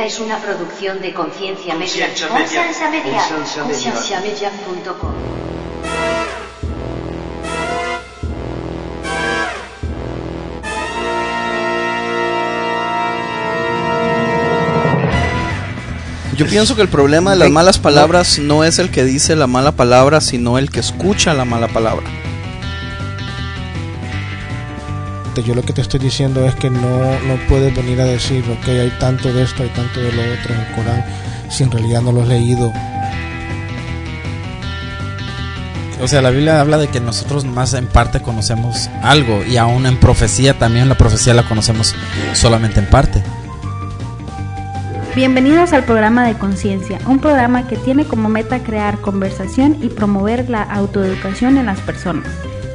Esta es una producción de Conciencia Media. Conciencia Media. Conciencia Media. Conciencia Media. Concienciamedia.com. Yo pienso que el problema de las malas palabras no es el que dice la mala palabra, sino el que escucha la mala palabra. Yo lo que te estoy diciendo es que no, no puedes venir a decir, ok, hay tanto de esto, hay tanto de lo otro en el Corán, si en realidad no lo has leído. O sea, la Biblia habla de que nosotros más en parte conocemos algo y aún en profecía también la profecía la conocemos solamente en parte. Bienvenidos al programa de Conciencia, un programa que tiene como meta crear conversación y promover la autoeducación en las personas,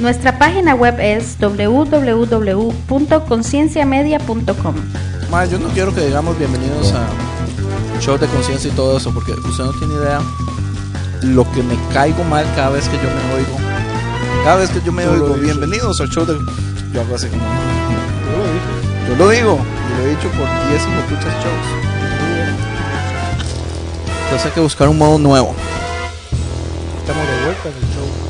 Nuestra página web es www.concienciamedia.com. Yo no quiero que digamos bienvenidos a show de conciencia y todo eso, porque usted no tiene idea lo que me caigo mal cada vez que yo me oigo. Cada vez que yo me oigo, bienvenidos al show de. Yo hago así como. Yo lo digo, y lo he dicho por 10 y muchos shows. Entonces hay que buscar un modo nuevo. Estamos de vuelta en el show.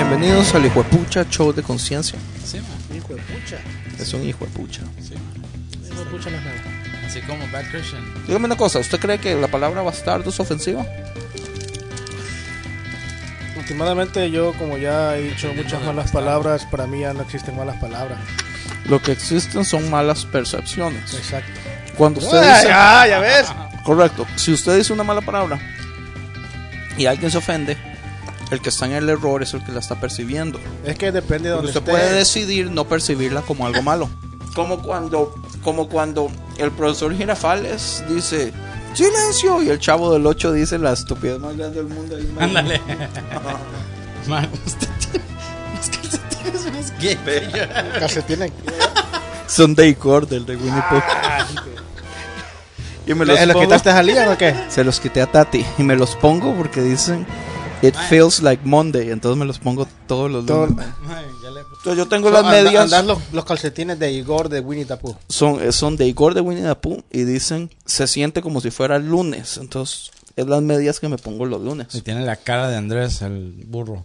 Bienvenidos al hijo de pucha show de conciencia. Sí, vez. Hijo de pucha. Es un hijo de pucha. Hijo de pucha no es nada. Así como Bad Christian. Dígame una cosa, ¿usted cree que la palabra bastardo es ofensiva? Últimamente yo, como ya he dicho muchas malas palabras, para mí ya no existen malas palabras. Lo que existen son malas percepciones. Exacto. Cuando usted Ah, dice, ya, ya ves. correcto, si usted dice una mala palabra y alguien se ofende, el que está en el error es el que la está percibiendo. Es que depende de donde usted esté. puede decidir no percibirla como algo malo. Como cuando, como cuando el profesor Girafales dice silencio y el chavo del 8 dice la estupidez más grande del mundo. Ándale. Man, usted tiene unos calcetines más gay. Calcetines. Son de Icor del de Winnie Pooh. y me los ¿Eh, ¿Los pongo- quitaste a Lian o qué? Se los quité a Tati y me los pongo porque dicen It feels like Monday, entonces me los pongo todos los Todo- lunes. Entonces yo tengo So, las anda- medias andan los, los calcetines de Igor de Winnie the Pooh. son eh, son de Igor de Winnie the Pooh y dicen se siente como si fuera el lunes, entonces es las medias que me pongo los lunes. Y tiene la cara de Andrés, el burro.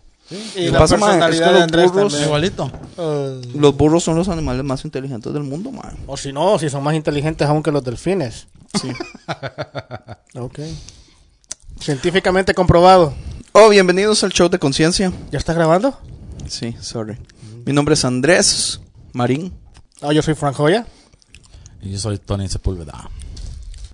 Y Lo la pasa, man, es que personalidad de los Andrés burros-. Igualito. Eh, Los burros son los animales más inteligentes del mundo, man. o si no, si son más inteligentes aún que los delfines. Sí. Ok. Científicamente comprobado. Oh, bienvenidos al show de conciencia. ¿Ya estás grabando? Sí, sorry. Mi nombre es Andrés Marín. Ah, yo soy Frank Joya. Y yo soy Tony Sepúlveda.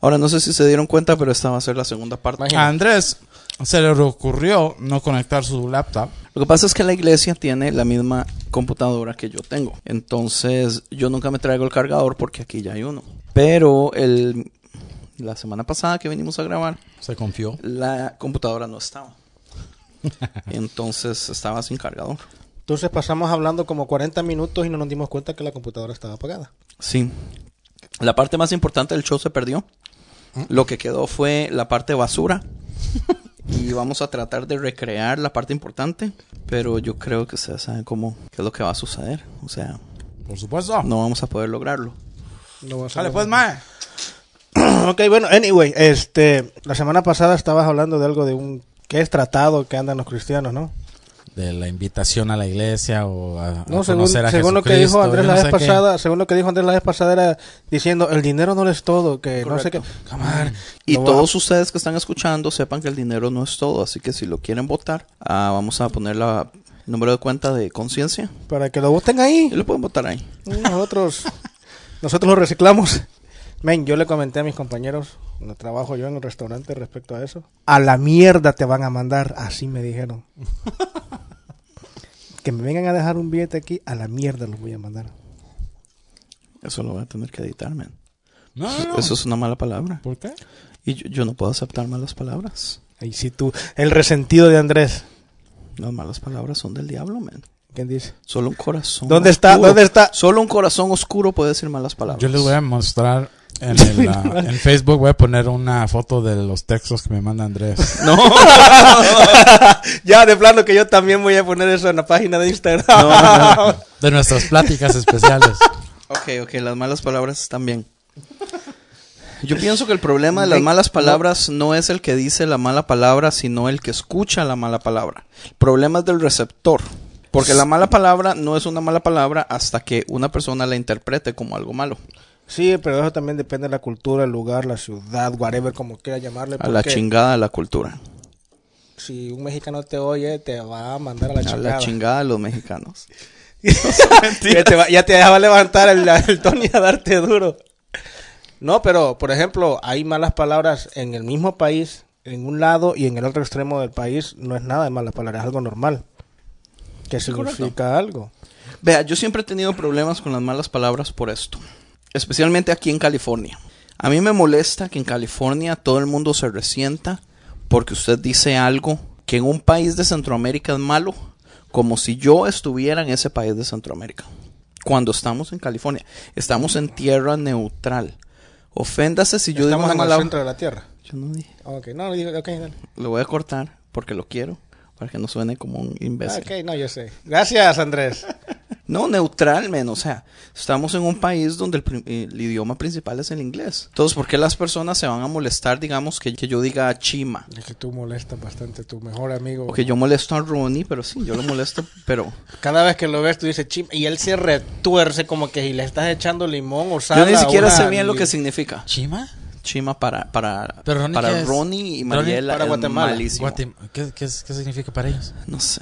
Ahora no sé si se dieron cuenta, pero esta va a ser la segunda parte. Imagínate. A Andrés se le ocurrió no conectar su laptop. Lo que pasa es que la iglesia tiene la misma computadora que yo tengo. Entonces, yo nunca me traigo el cargador porque aquí ya hay uno. Pero el, la semana pasada que vinimos a grabar, Se confió. la computadora no estaba. Entonces, estaba sin cargador. Entonces pasamos hablando como 40 minutos y no nos dimos cuenta que la computadora estaba apagada. Sí. La parte más importante del show se perdió. Lo que quedó fue la parte basura. Y vamos a tratar de recrear la parte importante. Pero yo creo que ustedes saben cómo, qué es lo que va a suceder. O sea, Por supuesto. no vamos a poder lograrlo. No a Dale, pues, mae. Ok, bueno, anyway, este, la semana pasada estabas hablando de algo de un que es tratado que andan los cristianos, ¿no? De la invitación a la iglesia o a, a No, según, conocer a según lo que dijo Andrés la no vez qué. pasada, según lo que dijo Andrés la vez pasada era diciendo el dinero no lo es todo, que no sé qué. On, Y a- todos ustedes que están escuchando sepan que el dinero no es todo. Así que si lo quieren votar, ah, vamos a poner la, el número de cuenta de conciencia. para que lo voten ahí. Y lo pueden votar ahí. Nosotros, nosotros lo reciclamos. Men, yo le comenté a mis compañeros, donde trabajo yo en el restaurante respecto a eso. A la mierda te van a mandar, así me dijeron. que me vengan a dejar un billete aquí, a la mierda los voy a mandar. Eso lo voy a tener que editar, man. No, no, no. Eso es una mala palabra. ¿Por qué? Y yo, yo no puedo aceptar malas palabras. Ahí sí tú. El resentido de Andrés. Las malas palabras son del diablo, man. ¿Quién dice? Solo un corazón. ¿Dónde está? oscuro- ¿Dónde está? Solo un corazón oscuro puede decir malas palabras. Yo les voy a mostrar en, el, ah, en Facebook, voy a poner una foto de los textos que me manda Andrés. No, ya, de plano que yo también voy a poner eso en la página de Instagram. De nuestras pláticas especiales. ok, ok, las malas palabras están bien. Yo pienso que el problema de las malas palabras no es el que dice la mala palabra, sino el que escucha la mala palabra. El problema es del receptor. Porque la mala palabra no es una mala palabra hasta que una persona la interprete como algo malo. Sí, pero eso también depende de la cultura, el lugar, la ciudad, whatever, como quiera llamarle. A la chingada de la cultura. Si un mexicano te oye, te va a mandar a la A chingada. la chingada de los mexicanos. ya, te va, ya te va a levantar el, el Tony a darte duro. No, pero, por ejemplo, hay malas palabras en el mismo país, en un lado y en el otro extremo del país. No es nada de malas palabras, es algo normal. Que significa algo. Vea, yo siempre he tenido problemas con las malas palabras por esto. Especialmente aquí en California. A mí me molesta que en California todo el mundo se resienta porque usted dice algo que en un país de Centroamérica es malo, como si yo estuviera en ese país de Centroamérica. Cuando estamos en California, estamos en tierra neutral. Oféndase si yo digo Estamos una en el mala centro de la Tierra. Yo no dije. Ok, no, digo, dale. Lo voy a cortar porque lo quiero, para que no suene como un imbécil. Ok, no, yo sé. Gracias, Andrés. No, neutral, men. O sea, estamos en un país donde el, el idioma principal es el inglés. Entonces, ¿por qué las personas se van a molestar, digamos, que, que yo diga chima? Es que tú molestas bastante, tu mejor amigo. O que yo molesto a Ronnie, pero sí, yo lo molesto, pero... Cada vez que lo ves, tú dices chim, y él se retuerce como que si le estás echando limón o sal. Yo ni siquiera una sé bien lo que significa. ¿Chima? Chima para, para, Pero Ronnie, para ¿qué es? Ronnie y Mariela para es Guatemala. malísimo. Guatem- ¿Qué, qué, es- qué significa para ellos? No sé.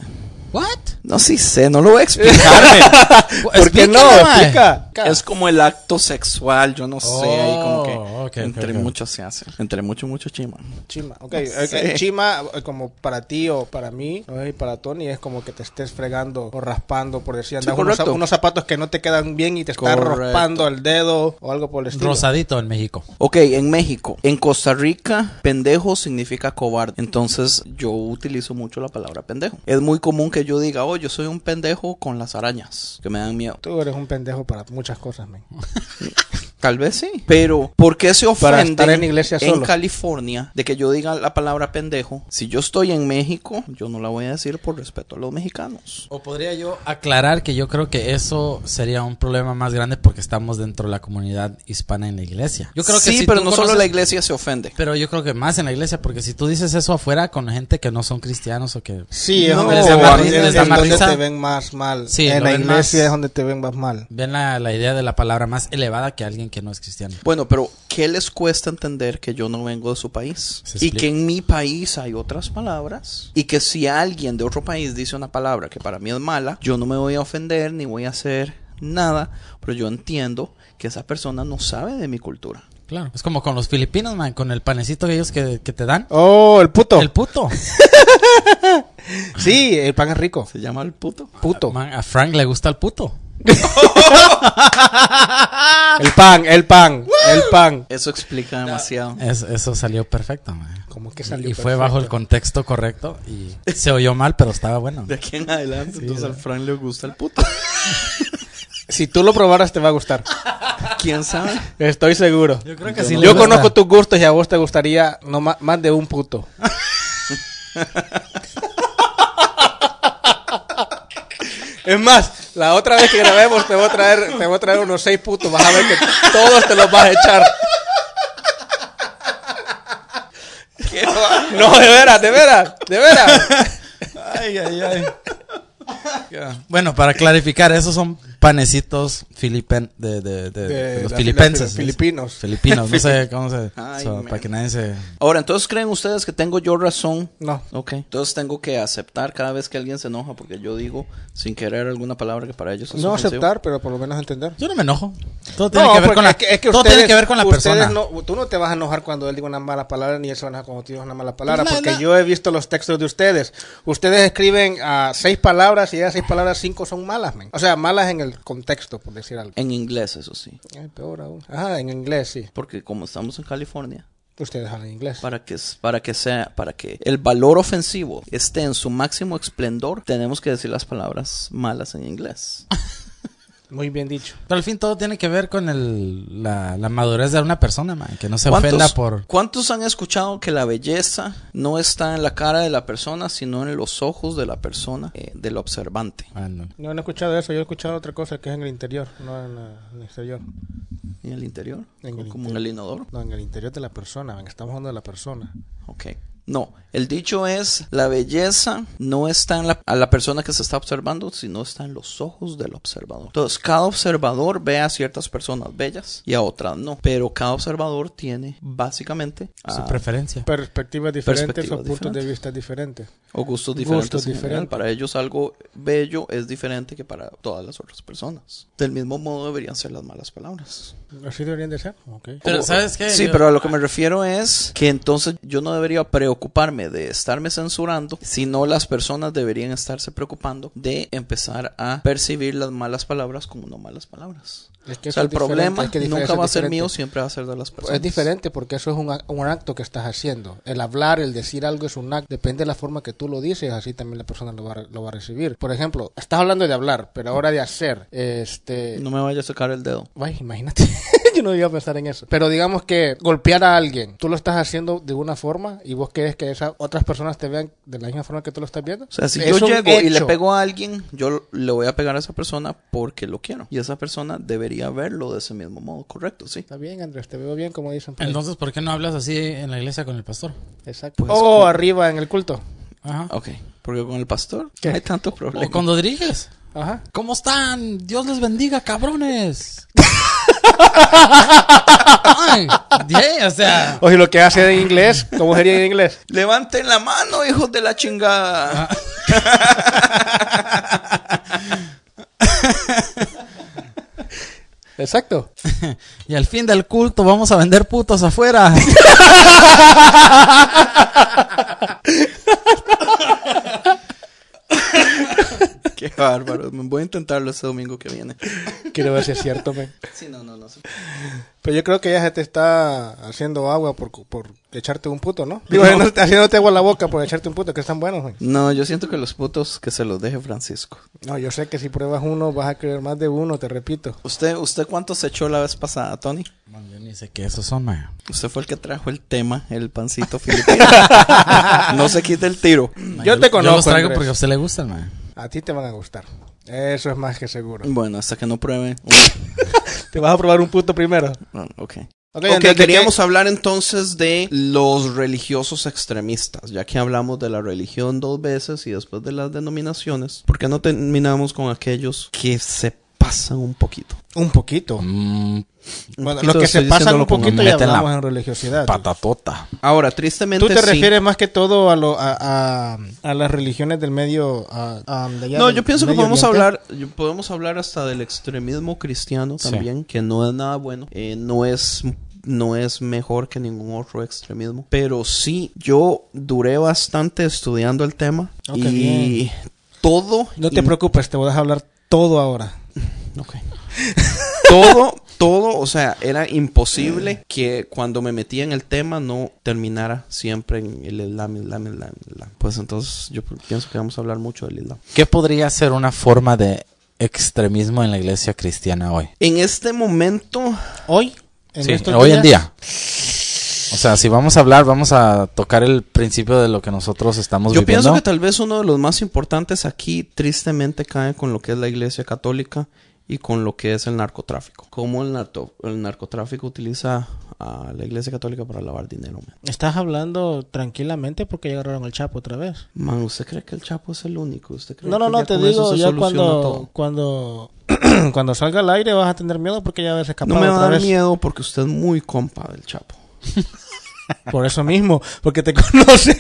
¿What? No, sí sé, no lo voy a explicar. ¿Por qué no? Explícame, mae. Explica. Es como el acto sexual, yo no sé, ahí como que... Oh, entre ok. muchos se hace. Entre mucho, mucho chima. Chima, ok. ok, Chima, eh, como para ti o para mí, ¿no? y para Tony, es como que te estés fregando o raspando, por decir, Sí, andas unos, correcto. unos zapatos que no te quedan bien y te estás Correcto. raspando el dedo o algo por el estilo. Rosadito en México. Ok, en México. En Costa Rica, pendejo significa cobarde. Entonces, yo utilizo mucho la palabra pendejo. Es muy común que yo diga, oh, yo soy un pendejo con las arañas, que me dan miedo. Tú eres un pendejo para muchas cosas, man. Tal vez sí. Pero, ¿por qué se Para estar en iglesia en solo. California de que yo diga la palabra pendejo? Si yo estoy en México, yo no la voy a decir por respeto a los mexicanos. O podría yo aclarar que yo creo que eso sería un problema más grande porque estamos dentro de la comunidad hispana en la iglesia. Yo creo que sí, si pero no solo la iglesia se ofende. Pero yo creo que más en la iglesia, porque si tú dices eso afuera con gente que no son cristianos o que... Sí, No, es les donde, da más es risa, les da más donde risa. te ven más mal. Sí, en la iglesia más- es donde te ven más mal. Ven la, la idea de la palabra más elevada que alguien que no es cristiano. Bueno, pero ¿qué les cuesta entender que yo no vengo de su país? Y que en mi país hay otras palabras. Y que si alguien de otro país dice una palabra que para mí es mala, yo no me voy a ofender ni voy a hacer nada. Pero yo entiendo que esa persona no sabe de mi cultura. Claro. Es como con los filipinos, man, con el panecito que ellos que, que te dan. Oh, el puto. El puto. Sí, el pan es rico. ¿Se llama el puto? Puto. Man, a Frank le gusta el puto. El pan, el pan, el pan. Eso explica demasiado. Es- eso salió perfecto, man. Como que salió Y fue perfecto. bajo el contexto correcto y se oyó mal, pero estaba bueno. De aquí en adelante, entonces al Frank le gusta el puto. Si tú lo probaras te va a gustar. ¿Quién sabe? Estoy seguro. Yo creo que sí Yo le gusta. conozco tus gustos y a vos te gustaría no ma- más de un puto. Es más, la otra vez que grabemos te voy a traer, te voy a traer unos seis putos. Vas a ver que todos te los vas a echar. No, de veras, de veras, de veras. Ay, ay, ay. Bueno, para clarificar, esos son panecitos filipen de, de, de- de los la- filipenses. la- filipinos. Filipinos, no sé cómo se... Ay, so, para que nadie se... Ahora, entonces creen ustedes que tengo yo razón. No. Ok. Entonces tengo que aceptar cada vez que alguien se enoja porque yo digo sin querer alguna palabra que para ellos es No ofensivo. aceptar, pero por lo menos entender. Yo no me enojo. Todo tiene No, que ver con la, es que, es que todo ustedes, tiene que ver con la persona. No, tú no te vas a enojar cuando él diga una mala palabra, ni él se va a enojar cuando tú digas una mala palabra, Pues porque yo he visto los textos de ustedes. Ustedes escriben a seis palabras y de esas seis palabras cinco son malas, men. O sea, malas en el contexto, por decir algo. En inglés, eso sí. Ay, peor aún. Ajá, en inglés, sí. Porque como estamos en California, Ustedes hablan inglés. Para que, para que sea, para que el valor ofensivo esté en su máximo esplendor, tenemos que decir las palabras malas en inglés. Muy bien dicho. Pero al fin todo tiene que ver con el, la, la madurez de una persona, man. Que no se ofenda por... ¿Cuántos han escuchado que la belleza no está en la cara de la persona, sino en los ojos de la persona, eh, del observante? Ah, no. No, no he escuchado eso. Yo he escuchado otra cosa que es en el interior, no en, la- en el exterior. ¿En el interior? En el como en el inodoro. No, en el interior de la persona. man. Estamos hablando de la persona. Ok. No, el dicho es, la belleza no está en la, a la persona que se está observando, sino está en los ojos del observador. Entonces, cada observador ve a ciertas personas bellas y a otras no, pero cada observador tiene básicamente Su preferencia. Perspectivas diferentes Perspectivas o puntos de vista diferentes. o gustos diferentes. Gustos diferentes. Para ellos algo bello es diferente que para todas las otras personas. Del mismo modo deberían ser las malas palabras. Así deberían de ser. Ok. Pero, O- ¿sabes qué? Sí, Yo- pero a lo que me refiero es que entonces yo no debería preocuparme de estarme censurando, sino las personas deberían estarse preocupando de empezar a percibir las malas palabras como no malas palabras. Es que o sea, eso el problema es que nunca va a ser mío, siempre va a ser de las personas. Es diferente porque eso es un, un acto que estás haciendo. El hablar, el decir algo es un acto. Depende de la forma que tú lo dices, así también la persona lo va, lo va a recibir. Por ejemplo, estás hablando de hablar, pero ahora de hacer. Este. No me vaya a sacar el dedo. Ay, imagínate. Yo no iba a pensar en eso. Pero digamos que golpear a alguien, tú lo estás haciendo de una forma y vos querés que esas otras personas te vean de la misma forma que tú lo estás viendo. O sea, si Es yo llego y le pego a alguien, yo le voy a pegar a esa persona porque lo quiero. Y esa persona debería verlo de ese mismo modo, correcto, sí. Está bien, Andrés, te veo bien como dicen. por. Entonces, ¿por qué no hablas así en la iglesia con el pastor? Exacto. Pues, o como- arriba en el culto. Ajá. Ok, porque con el pastor ¿Qué? no hay tanto problema. O cuando diriges. Ajá. ¿Cómo están? Dios les bendiga, cabrones. Ay, yeah, o sea, O si lo que hace en inglés, ¿cómo sería en inglés? Levanten la mano, hijos de la chingada. Exacto. y al fin del culto vamos a vender putos afuera. Qué bárbaro. Voy a intentarlo este domingo que viene. Quiero ver si es cierto, men. Sí, no, no, no. Pero yo creo que ya se te está haciendo agua por, por echarte un puto, ¿no? Digo, haciéndote, haciéndote agua en la boca por echarte un puto, que están buenos, men. No, yo siento que los putos que se los deje Francisco. No, yo sé que si pruebas uno vas a querer más de uno, te repito. ¿Usted, usted cuántos echó la vez pasada, Tony? Man, yo ni sé qué esos son, man. Usted fue el que trajo el tema, el pancito filipino. no se quite el tiro. Yo te Yo los conozco, traigo Andrés. porque a usted le gustan, man. A ti te van a gustar. Eso es más que seguro. Bueno, hasta que no pruebe. Te vas a probar un puto primero. No, ok. Ok, Ok, Andrés, ¿de queríamos hablar entonces de los religiosos extremistas, ya que hablamos de la religión dos veces y después de las denominaciones, ¿por qué no terminamos con aquellos que se pasan un poquito? Un poquito. Mm, Bueno, los que se pasan un poquito ya hablamos en religiosidad. patatota. Ahora, tristemente Tú te sí. refieres más que todo a, lo, a, a, a las religiones del medio. a- a- de allá No, del yo pienso que podemos hablar, podemos hablar hasta del extremismo cristiano Sí. también, que no es nada bueno, eh, no es no es mejor que ningún otro extremismo, pero sí yo duré bastante estudiando el tema qué y bien. todo No te preocupes, te voy a dejar hablar todo ahora. Ok. todo, todo, o sea, era imposible que cuando me metía en el tema no terminara siempre en el Islam, Islam, Islam, Islam. Pues entonces yo pienso que vamos a hablar mucho del Islam. ¿Qué podría ser una forma de extremismo en la iglesia cristiana hoy? En este momento, Hoy, en Sí, hoy en día. O sea, si vamos a hablar, vamos a tocar el principio de lo que nosotros estamos yo viviendo. pienso que tal vez uno de los más importantes aquí tristemente cae con lo que es la iglesia católica y con lo que es el narcotráfico. Cómo el, narco- el narcotráfico utiliza a la iglesia católica para lavar dinero. man. Estás hablando tranquilamente porque ya agarraron el Chapo otra vez. Man, ¿usted cree que el Chapo es el único? ¿Usted cree No, no, que no, ya te digo, ya cuando, todo? cuando, cuando salga al aire vas a tener miedo porque ya ves escapado No me va a dar vez. miedo porque usted es muy compa del Chapo. Por eso mismo, porque te conoce.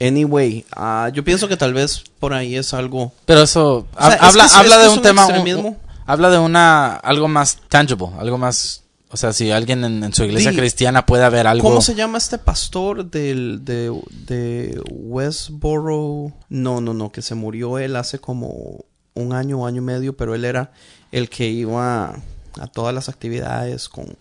Anyway, ah, yo pienso que tal vez por ahí es algo... Pero eso sea, hab- es habla, que es- habla es que de un un tema, un- extremismo. un- habla de una algo más tangible, algo más, o sea, si alguien en, en su iglesia cristiana puede haber algo. ¿Cómo se llama este pastor del, de, de Westboro? No, no, no, que se murió él hace como un año, año y medio, pero él era el que iba a todas las actividades con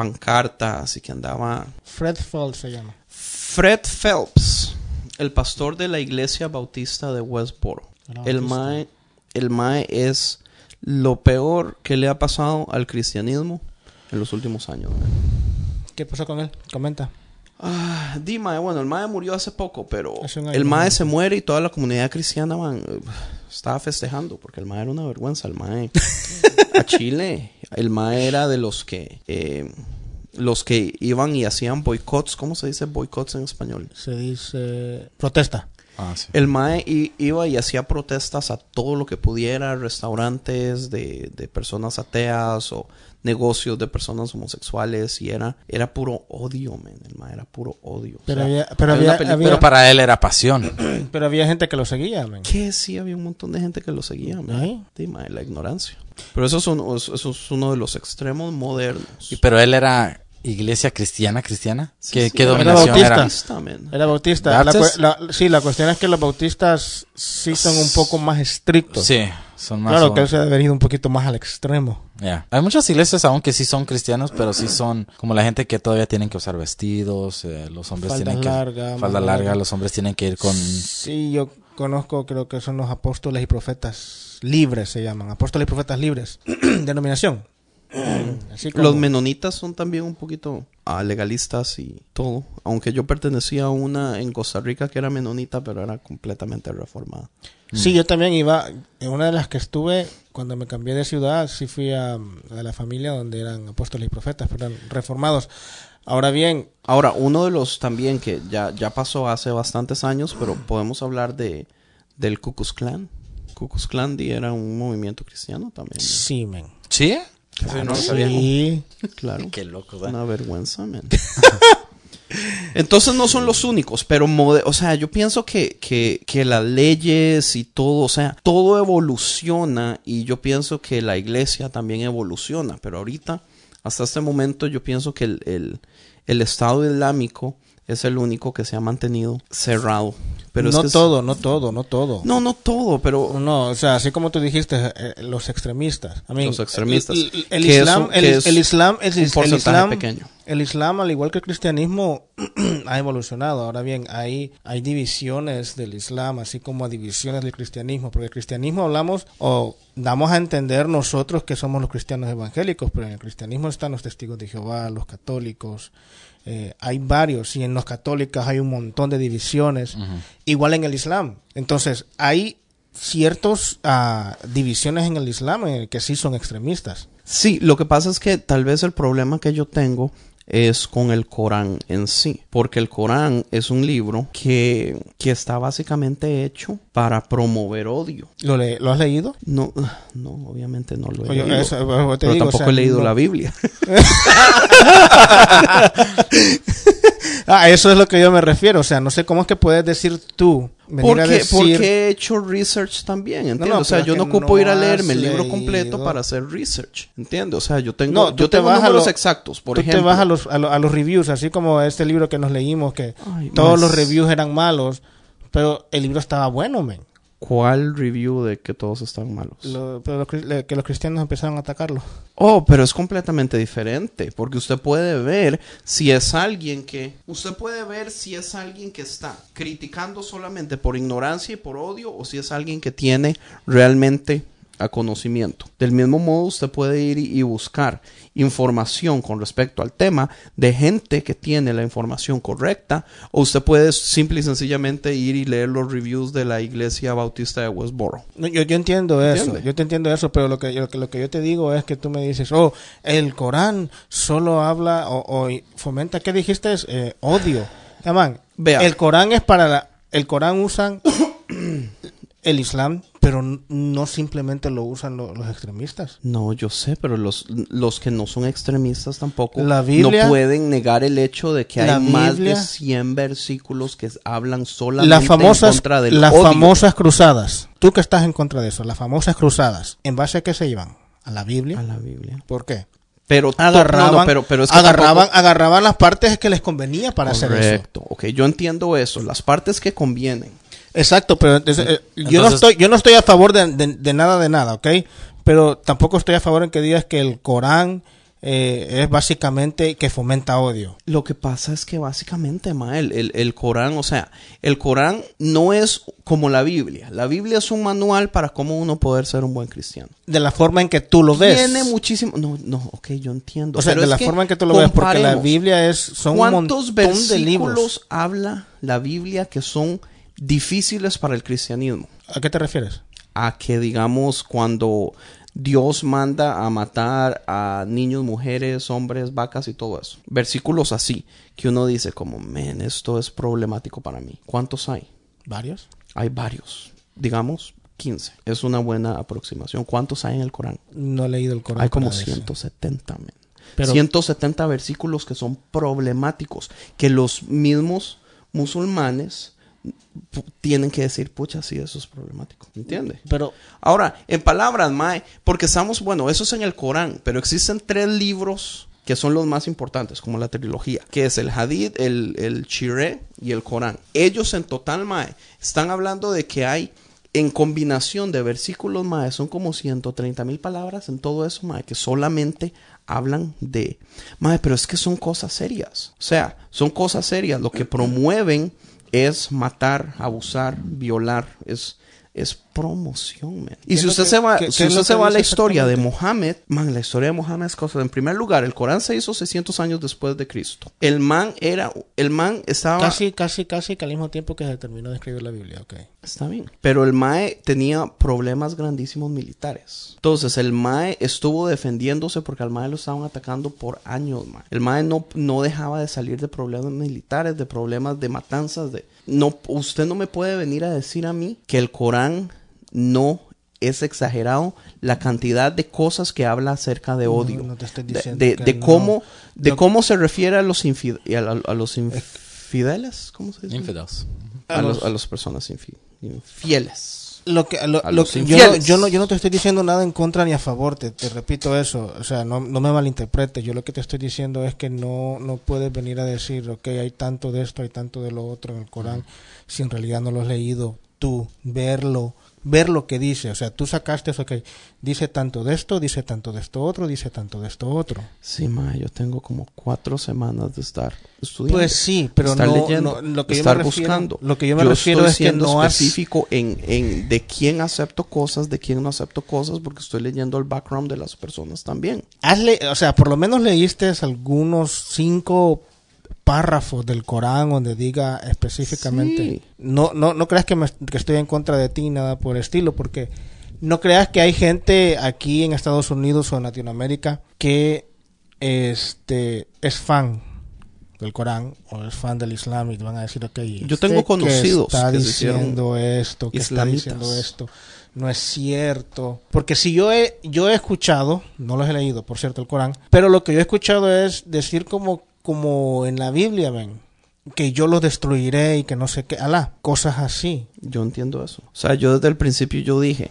pancartas y que andaba Fred Fall se llama. Fred Phelps, el pastor de la iglesia bautista de Westboro. El mae, el mae es lo peor que le ha pasado al cristianismo en los últimos años. ¿Qué pasó con él? Comenta. Ah, di mae, bueno, el mae murió hace poco, pero el mae se muere y toda la comunidad cristiana man, estaba festejando porque el mae era una vergüenza, el mae a Chile, el mae era de los que eh, los que iban y hacían boicots, ¿cómo se dice boicots en español? Se dice protesta. Ah, sí. El MAE iba y hacía protestas a todo lo que pudiera, restaurantes de, de personas ateas o negocios de personas homosexuales y era, era puro odio, man. El era puro odio. O Pero sea, había- pero había- película- había- Pero para él era pasión. Pero había gente que lo seguía, man. que sí había un montón de gente que lo seguía, man. Ay. Sí, la ignorancia. Pero eso es, un- eso es uno de los extremos modernos. Y- pero él era iglesia cristiana, cristiana. Sí, ¿Qué, sí, qué era dominación bautista. era? bautista, man. Era bautista. La, la- sí, la cuestión es que los bautistas sí son un poco más estrictos. Sí, son más. Claro son- que se ha venido un poquito más al extremo. Ya. Hay muchas iglesias aún que sí son cristianos, pero sí son como la gente que todavía tienen que usar vestidos, eh, los hombres Falda tienen que larga, falda más larga, larga. los hombres tienen que ir con Sí, yo conozco, creo que son los apóstoles y profetas libres, se llaman. Apóstoles y profetas libres. Denominación. Así como- Los menonitas son también un poquito ah, legalistas y todo. Aunque yo pertenecía a una en Costa Rica que era menonita, pero era completamente reformada. Sí, yo también iba, en una de las que estuve, cuando me cambié de ciudad, sí fui a, a la familia donde eran apóstoles y profetas, pero eran reformados. Ahora bien, Ahora, uno de los también que ya, ya pasó hace bastantes años, pero podemos hablar de del Ku Klux Klan. Ku Klux Klan era un movimiento cristiano también. ¿no? sí, men. ¿Sí? Claro, Sí. claro. Qué loco, Una vergüenza, man. Entonces no son los únicos, pero, mode- o sea, yo pienso que, que, que las leyes y todo, o sea, todo evoluciona y yo pienso que la iglesia también evoluciona, pero ahorita, hasta este momento, yo pienso que el, el, el Estado Islámico es el único que se ha mantenido cerrado. Pero es no es- todo, no todo, no todo. No, no todo, pero... No, o sea, así como tú dijiste, eh, los extremistas. I mean, Los extremistas. El, el- el islam, el, es el islam, el, un el porcentaje islam, pequeño. el islam, al igual que el cristianismo, ha evolucionado. Ahora bien, hay, hay divisiones del islam, así como divisiones del cristianismo, porque el cristianismo hablamos o damos a entender nosotros que somos los cristianos evangélicos, pero en el cristianismo están los testigos de Jehová, los católicos. Eh, hay varios y en los católicos hay un montón de divisiones igual en el islam. Entonces hay ciertas divisiones en el islam en el que sí son extremistas. Sí, lo que pasa es que tal vez el problema que yo tengo es con el Corán en sí, porque el Corán es un libro que, que está básicamente hecho para promover odio. ¿Lo, le- ¿lo has leído? No, no, obviamente no lo he Oye, leído, eso, te pero digo, o tampoco sea, he leído no- la Biblia. Ah, eso es lo que yo me refiero. O sea, no sé cómo es que puedes decir tú. Venir a Porque, decir- porque he hecho research también, ¿entiendes? no, o sea, yo no ocupo no ir a leerme el libro completo para hacer research, ¿entiendes? O sea, yo tengo, No, tú yo te tengo vas a números lo- exactos, por tú ejemplo. te vas a los, a, lo- a los reviews, así como este libro que nos leímos, que Ay, todos más. los reviews eran malos, pero el libro estaba bueno, men. ¿Cuál review de que todos están malos? Lo- pero que los cristianos empezaron a atacarlo. Oh, pero es completamente diferente, porque usted puede ver si es alguien que... Usted puede ver si es alguien que está criticando solamente por ignorancia y por odio, o si es alguien que tiene realmente a conocimiento. Del mismo modo, usted puede ir y buscar información con respecto al tema de gente que tiene la información correcta, o usted puede simple y sencillamente ir y leer los reviews de la iglesia bautista de Westboro. Yo, yo entiendo eso, ¿Entiende? yo te entiendo eso, pero lo que, yo- lo que yo te digo es que tú me dices, oh, el Corán solo habla o, o fomenta, ¿qué dijiste? Eh, odio. Vea. el Corán es para la, el Corán usan el Islam, pero no simplemente lo usan lo- los extremistas. No, yo sé, pero los, los que no son extremistas tampoco La Biblia- no pueden negar el hecho de que hay más de Biblia- 100 versículos que hablan solamente Las famosas, en contra del las odio. famosas cruzadas. Tú que estás en contra de eso, las famosas cruzadas. ¿En base a qué se iban? A la Biblia. a la Biblia. ¿Por qué? Pero Agarraban, no, no, pero, pero es que agarraban, tampoco- agarraban las partes que les convenía para hacer eso. Correcto. Ok, yo entiendo eso. Las partes que convienen. Exacto, pero entonces, eh, yo no estoy, yo no estoy a favor de, de- de nada de nada, ¿ok? Pero tampoco estoy a favor en que digas que el Corán eh, es básicamente que fomenta odio. Lo que pasa es que básicamente, ma, el, el, el Corán, o sea, el Corán no es como la Biblia. La Biblia es un manual para cómo uno poder ser un buen cristiano. De la forma en que tú lo ves. Tiene muchísimo... No, no, ok, yo entiendo. o sea, pero de la forma en que tú lo ves, porque la. Biblia es son un ¿Cuántos montón de libros. versículos habla la Biblia que son difíciles para el cristianismo? ¿A qué te refieres? A que, digamos, cuando Dios manda a matar a niños, mujeres, hombres, vacas y todo eso. Versículos así, que uno dice como, men, esto es problemático para mí. ¿Cuántos hay? Varios. Hay varios. Digamos, 15. Es una buena aproximación. ¿Cuántos hay en el Corán? No he leído el Corán. Hay como para decir. 170, men. Pero- 170 versículos que son problemáticos, que los mismos musulmanes tienen que decir, pucha, sí, eso es problemático. ¿Entiende? Pero Ahora, en palabras, Mae, porque estamos, bueno, eso es en el Corán, pero existen tres libros que son los más importantes, como la trilogía, que es el Hadith, el, el Shiré y el Corán. Ellos en total, Mae, están hablando de que hay, en combinación de versículos, Mae, son como 130 mil palabras en todo eso, Mae, que solamente hablan de... Mae, pero es que son cosas serias. O sea, son cosas serias. Lo que promueven es matar, abusar, violar, es... Es promoción, man. Y ¿Qué si usted que- se va, si usted se va a la historia de? Mohammed, man, la historia de Mohammed es cosa. En primer lugar, el Corán se hizo 600 años después de Cristo. El man era, el man estaba, casi, casi, casi que al mismo tiempo que se terminó de escribir la Biblia, ok. está bien. Pero el mae tenía problemas grandísimos militares. Entonces el mae estuvo defendiéndose porque al mae lo estaban atacando por años, mae. El mae no, no dejaba de salir de problemas militares, de problemas de matanzas, de no, usted no me puede venir a decir a mí que el Corán no es exagerado la cantidad de cosas que habla acerca de odio. no te estoy De- diciendo de, que de no. cómo, de cómo se refiere a los, infide- a, a los infideles. ¿Cómo se dice? Infidels. A, los, a las personas infi- infieles. Lo que, lo- que- yo, yo, no, yo no te estoy diciendo nada en contra ni a favor, te, te repito eso, o sea, no, no me malinterpretes, yo lo que te estoy diciendo es que no, no puedes venir a decir, ok, hay tanto de esto, hay tanto de lo otro en el Corán, si en realidad no lo has leído tú, verlo, ver lo que dice, o sea, tú sacaste eso, ok, dice tanto de esto, dice tanto de esto otro, dice tanto de esto otro. Sí, ma, yo tengo como cuatro semanas de estar estudiando. Pues sí, pero estar no, leyendo, no- lo que yo estar me refiero, buscando. lo que yo me refiero estoy es que no has- específico en, en de quién acepto cosas, de quién no acepto cosas, porque estoy leyendo el background de las personas también. Hazle, o sea, por lo menos leíste algunos cinco párrafos del Corán donde diga específicamente. Sí. No, no, no creas que, me- que estoy en contra de ti, nada por el estilo, porque no creas que hay gente aquí en Estados Unidos o en Latinoamérica que este es fan del Corán o es fan del Islam y te van a decir, ok, Yo tengo este conocidos que está que diciendo esto, que está islamitas. diciendo esto no es cierto. Porque si yo he, yo he escuchado, no los he leído, por cierto, el Corán, pero lo que yo he escuchado es decir como, como en la Biblia, ven, que yo los destruiré y que no sé qué, alá, cosas así. Yo entiendo eso. O sea, yo desde el principio yo dije,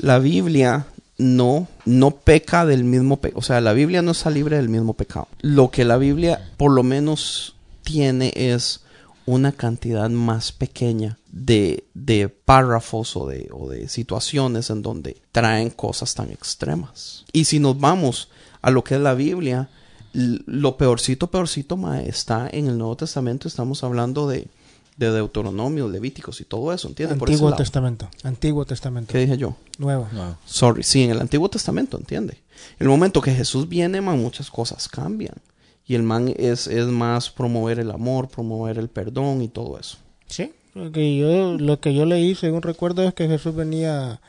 la Biblia no, no peca del mismo pecado. O sea, la Biblia no está libre del mismo pecado. Lo que la Biblia por lo menos tiene es una cantidad más pequeña de, de párrafos o de, o de situaciones en donde traen cosas tan extremas. Y si nos vamos a lo que es la Biblia, lo peorcito, peorcito, ma, está en el Nuevo Testamento. Estamos hablando de, de Deuteronomio, Levíticos y todo eso, ¿entiendes? Antiguo lado. Testamento, Antiguo Testamento, ¿Qué dije yo? nuevo. No. Sorry, sí, en el Antiguo Testamento, ¿entiende? El momento que Jesús viene, man, muchas cosas cambian. Y el man es, es más promover el amor, promover el perdón y todo eso. Sí, lo que yo, lo que yo leí, según recuerdo, es que Jesús venía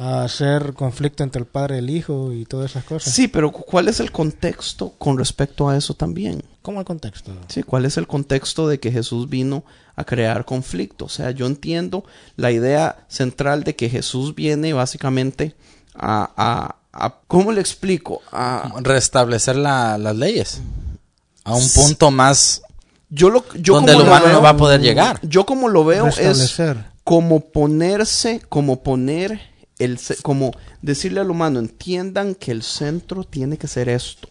a hacer conflicto entre el Padre y el Hijo y todas esas cosas. Sí, pero cu- ¿cuál es el contexto con respecto a eso también? ¿Cómo el contexto? Sí, ¿cuál es el contexto de que Jesús vino a crear conflicto? O sea, yo entiendo la idea central de que Jesús viene básicamente a... a, a- ¿Cómo le explico? A, Restablecer la- las leyes. A un punto más yo lo, yo donde el como lo humano no va a poder llegar. Yo como lo veo es como ponerse, como poner el, como decirle al humano, entiendan que el centro tiene que ser esto.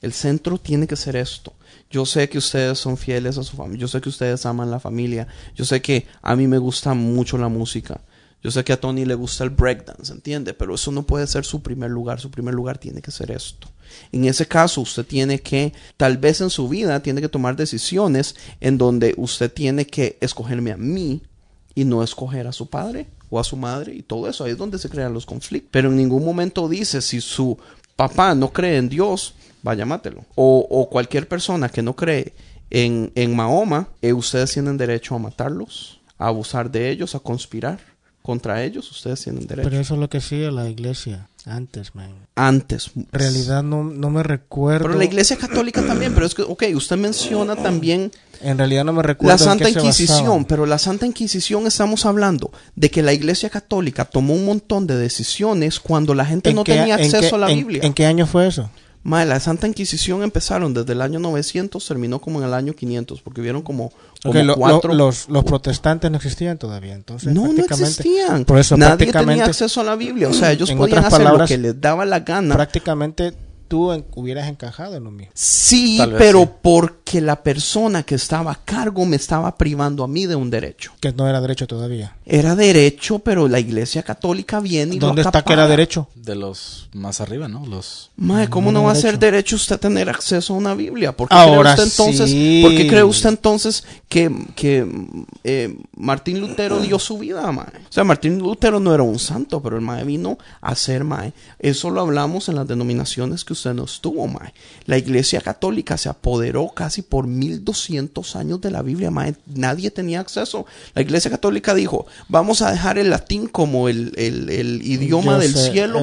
El centro tiene que ser esto. Yo sé que ustedes son fieles a su familia. Yo sé que ustedes aman la familia. Yo sé que a mí me gusta mucho la música. Yo sé que a Tony le gusta el breakdance, ¿entiende? Pero eso no puede ser su primer lugar. Su primer lugar tiene que ser esto. En ese caso, usted tiene que, tal vez en su vida, tiene que tomar decisiones en donde usted tiene que escogerme a mí y no escoger a su padre o a su madre y todo eso. Ahí es donde se crean los conflictos. Pero en ningún momento dice si su papá no cree en Dios, vaya mátelo. O, o cualquier persona que no cree en, en Mahoma, eh, ustedes tienen derecho a matarlos, a abusar de ellos, a conspirar contra ellos, ustedes tienen derecho. Pero eso es lo que hacía la iglesia antes, man. Antes. En realidad no, no me recuerdo. Pero la iglesia católica también, pero es que, ok, usted menciona también En realidad no me recuerdo. la en Santa qué se Inquisición, basaban. pero la Santa Inquisición estamos hablando de que la iglesia católica tomó un montón de decisiones cuando la gente ¿En no qué- tenía en acceso qué- a la en- Biblia. ¿En qué año fue eso? Mae, la Santa Inquisición empezaron desde el año 900, terminó como en el año 500, porque vieron como, como Ok, lo- lo- cuatro... los, los protestantes no existían todavía, entonces no, no existían. Por eso Nadie tenía prácticamente, acceso a la Biblia. O sea, ellos en podían otras hacer lo palabras, que les daba la gana. prácticamente tú en- hubieras encajado en lo mismo. Sí, pero sí. porque la persona que estaba a cargo me estaba privando a mí de un derecho. Que no era derecho todavía. Era derecho, pero la iglesia católica viene y ¿Dónde lo está que era derecho? De los más arriba, ¿no? Los... Mae, ¿cómo no, No va a ser derecho usted tener acceso a una Biblia? ¿Por qué Ahora cree usted entonces, sí. ¿por qué cree usted entonces que, que eh, Martín Lutero dio su vida, mae? O sea, Martín Lutero no era un santo, pero el mae vino a ser mae. Eso lo hablamos en las denominaciones que usted no estuvo, mae. La Iglesia Católica se apoderó casi por 1200 años de la Biblia, mae. Nadie tenía acceso. La Iglesia Católica dijo, vamos a dejar el latín como el, el- el idioma Yo del sé, cielo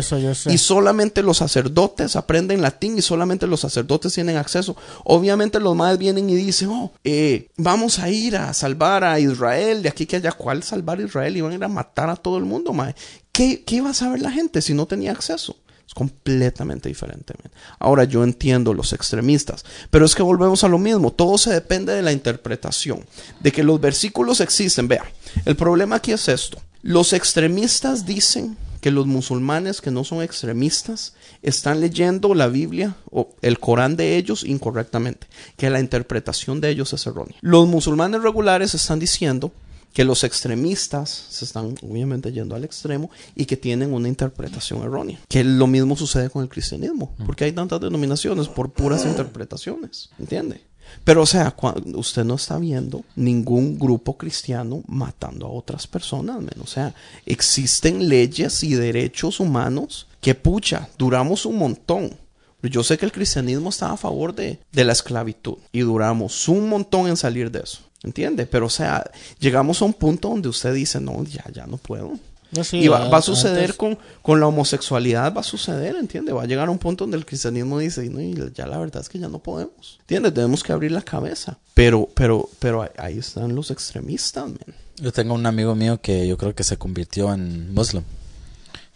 y solamente los sacerdotes aprenden latín y solamente los sacerdotes tienen acceso. Obviamente los madres vienen y dicen, oh, eh, vamos a ir a salvar a Israel, de aquí que allá, ¿cuál salvar a Israel? Iban a ir a matar a todo el mundo, mae. ¿Qué, ¿Qué iba a saber la gente si no tenía acceso? Es completamente diferente. man. Ahora yo entiendo los extremistas, pero es que volvemos a lo mismo. Todo se depende de la interpretación, de que los versículos existen. Vea, el problema aquí es esto. Los extremistas dicen que los musulmanes que no son extremistas están leyendo la Biblia o el Corán de ellos incorrectamente, que la interpretación de ellos es errónea. Los musulmanes regulares están diciendo que los extremistas se están obviamente yendo al extremo y que tienen una interpretación errónea. Que lo mismo sucede con el cristianismo, porque hay tantas denominaciones por puras interpretaciones, ¿entiende? Pero o sea, cuando usted no está viendo ningún grupo cristiano matando a otras personas, men. o sea, existen leyes y derechos humanos que pucha, duramos un montón. Yo sé que el cristianismo está a favor de, de la esclavitud y duramos un montón en salir de eso. ¿Entiende? Pero, o sea, llegamos a un punto donde usted dice, no, ya, ya no puedo. No, sí, y va, va a antes- suceder con, con la homosexualidad, va a suceder, ¿entiende? Va a llegar a un punto donde el cristianismo dice, no, y ya la verdad es que ya no podemos. ¿Entiende? Tenemos que abrir la cabeza. Pero, pero, pero ahí- ahí están los extremistas, man. Yo tengo un amigo mío que yo creo que se convirtió en muslim.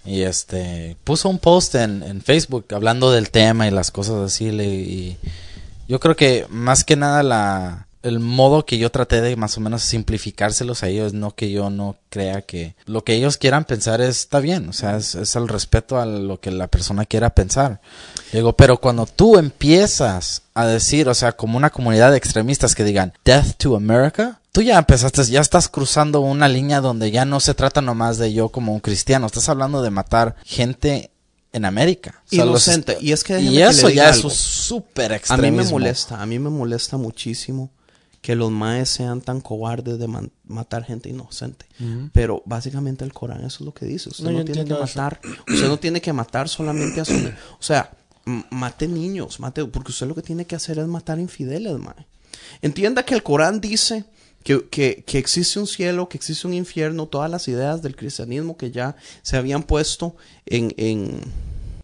Y este puso un post en, en Facebook hablando del tema y las cosas así. le- y yo creo que más que nada la el modo que yo traté de más o menos simplificárselos a ellos, no que yo no crea que lo que ellos quieran pensar está bien, o sea, es, es el respeto a lo que la persona quiera pensar. Digo, pero cuando tú empiezas a decir, o sea, como una comunidad de extremistas que digan Death to America, tú ya empezaste, ya estás cruzando una línea donde ya no se trata nomás de yo como un cristiano, estás hablando de matar gente en América. O sea, los Inocente. est- Y es que y eso ya es algo. un súper A mí me molesta, a mí me molesta muchísimo que los maes sean tan cobardes de matar gente inocente. Pero básicamente el Corán eso es lo que dice. Usted No, tiene que eso. matar, usted no tiene que matar solamente a su... O sea, mate niños, mate... Porque usted lo que tiene que hacer es matar infideles, mae. Entienda que el Corán dice que, que- que existe un cielo, que existe un infierno, todas las ideas del cristianismo que ya se habían puesto en, en,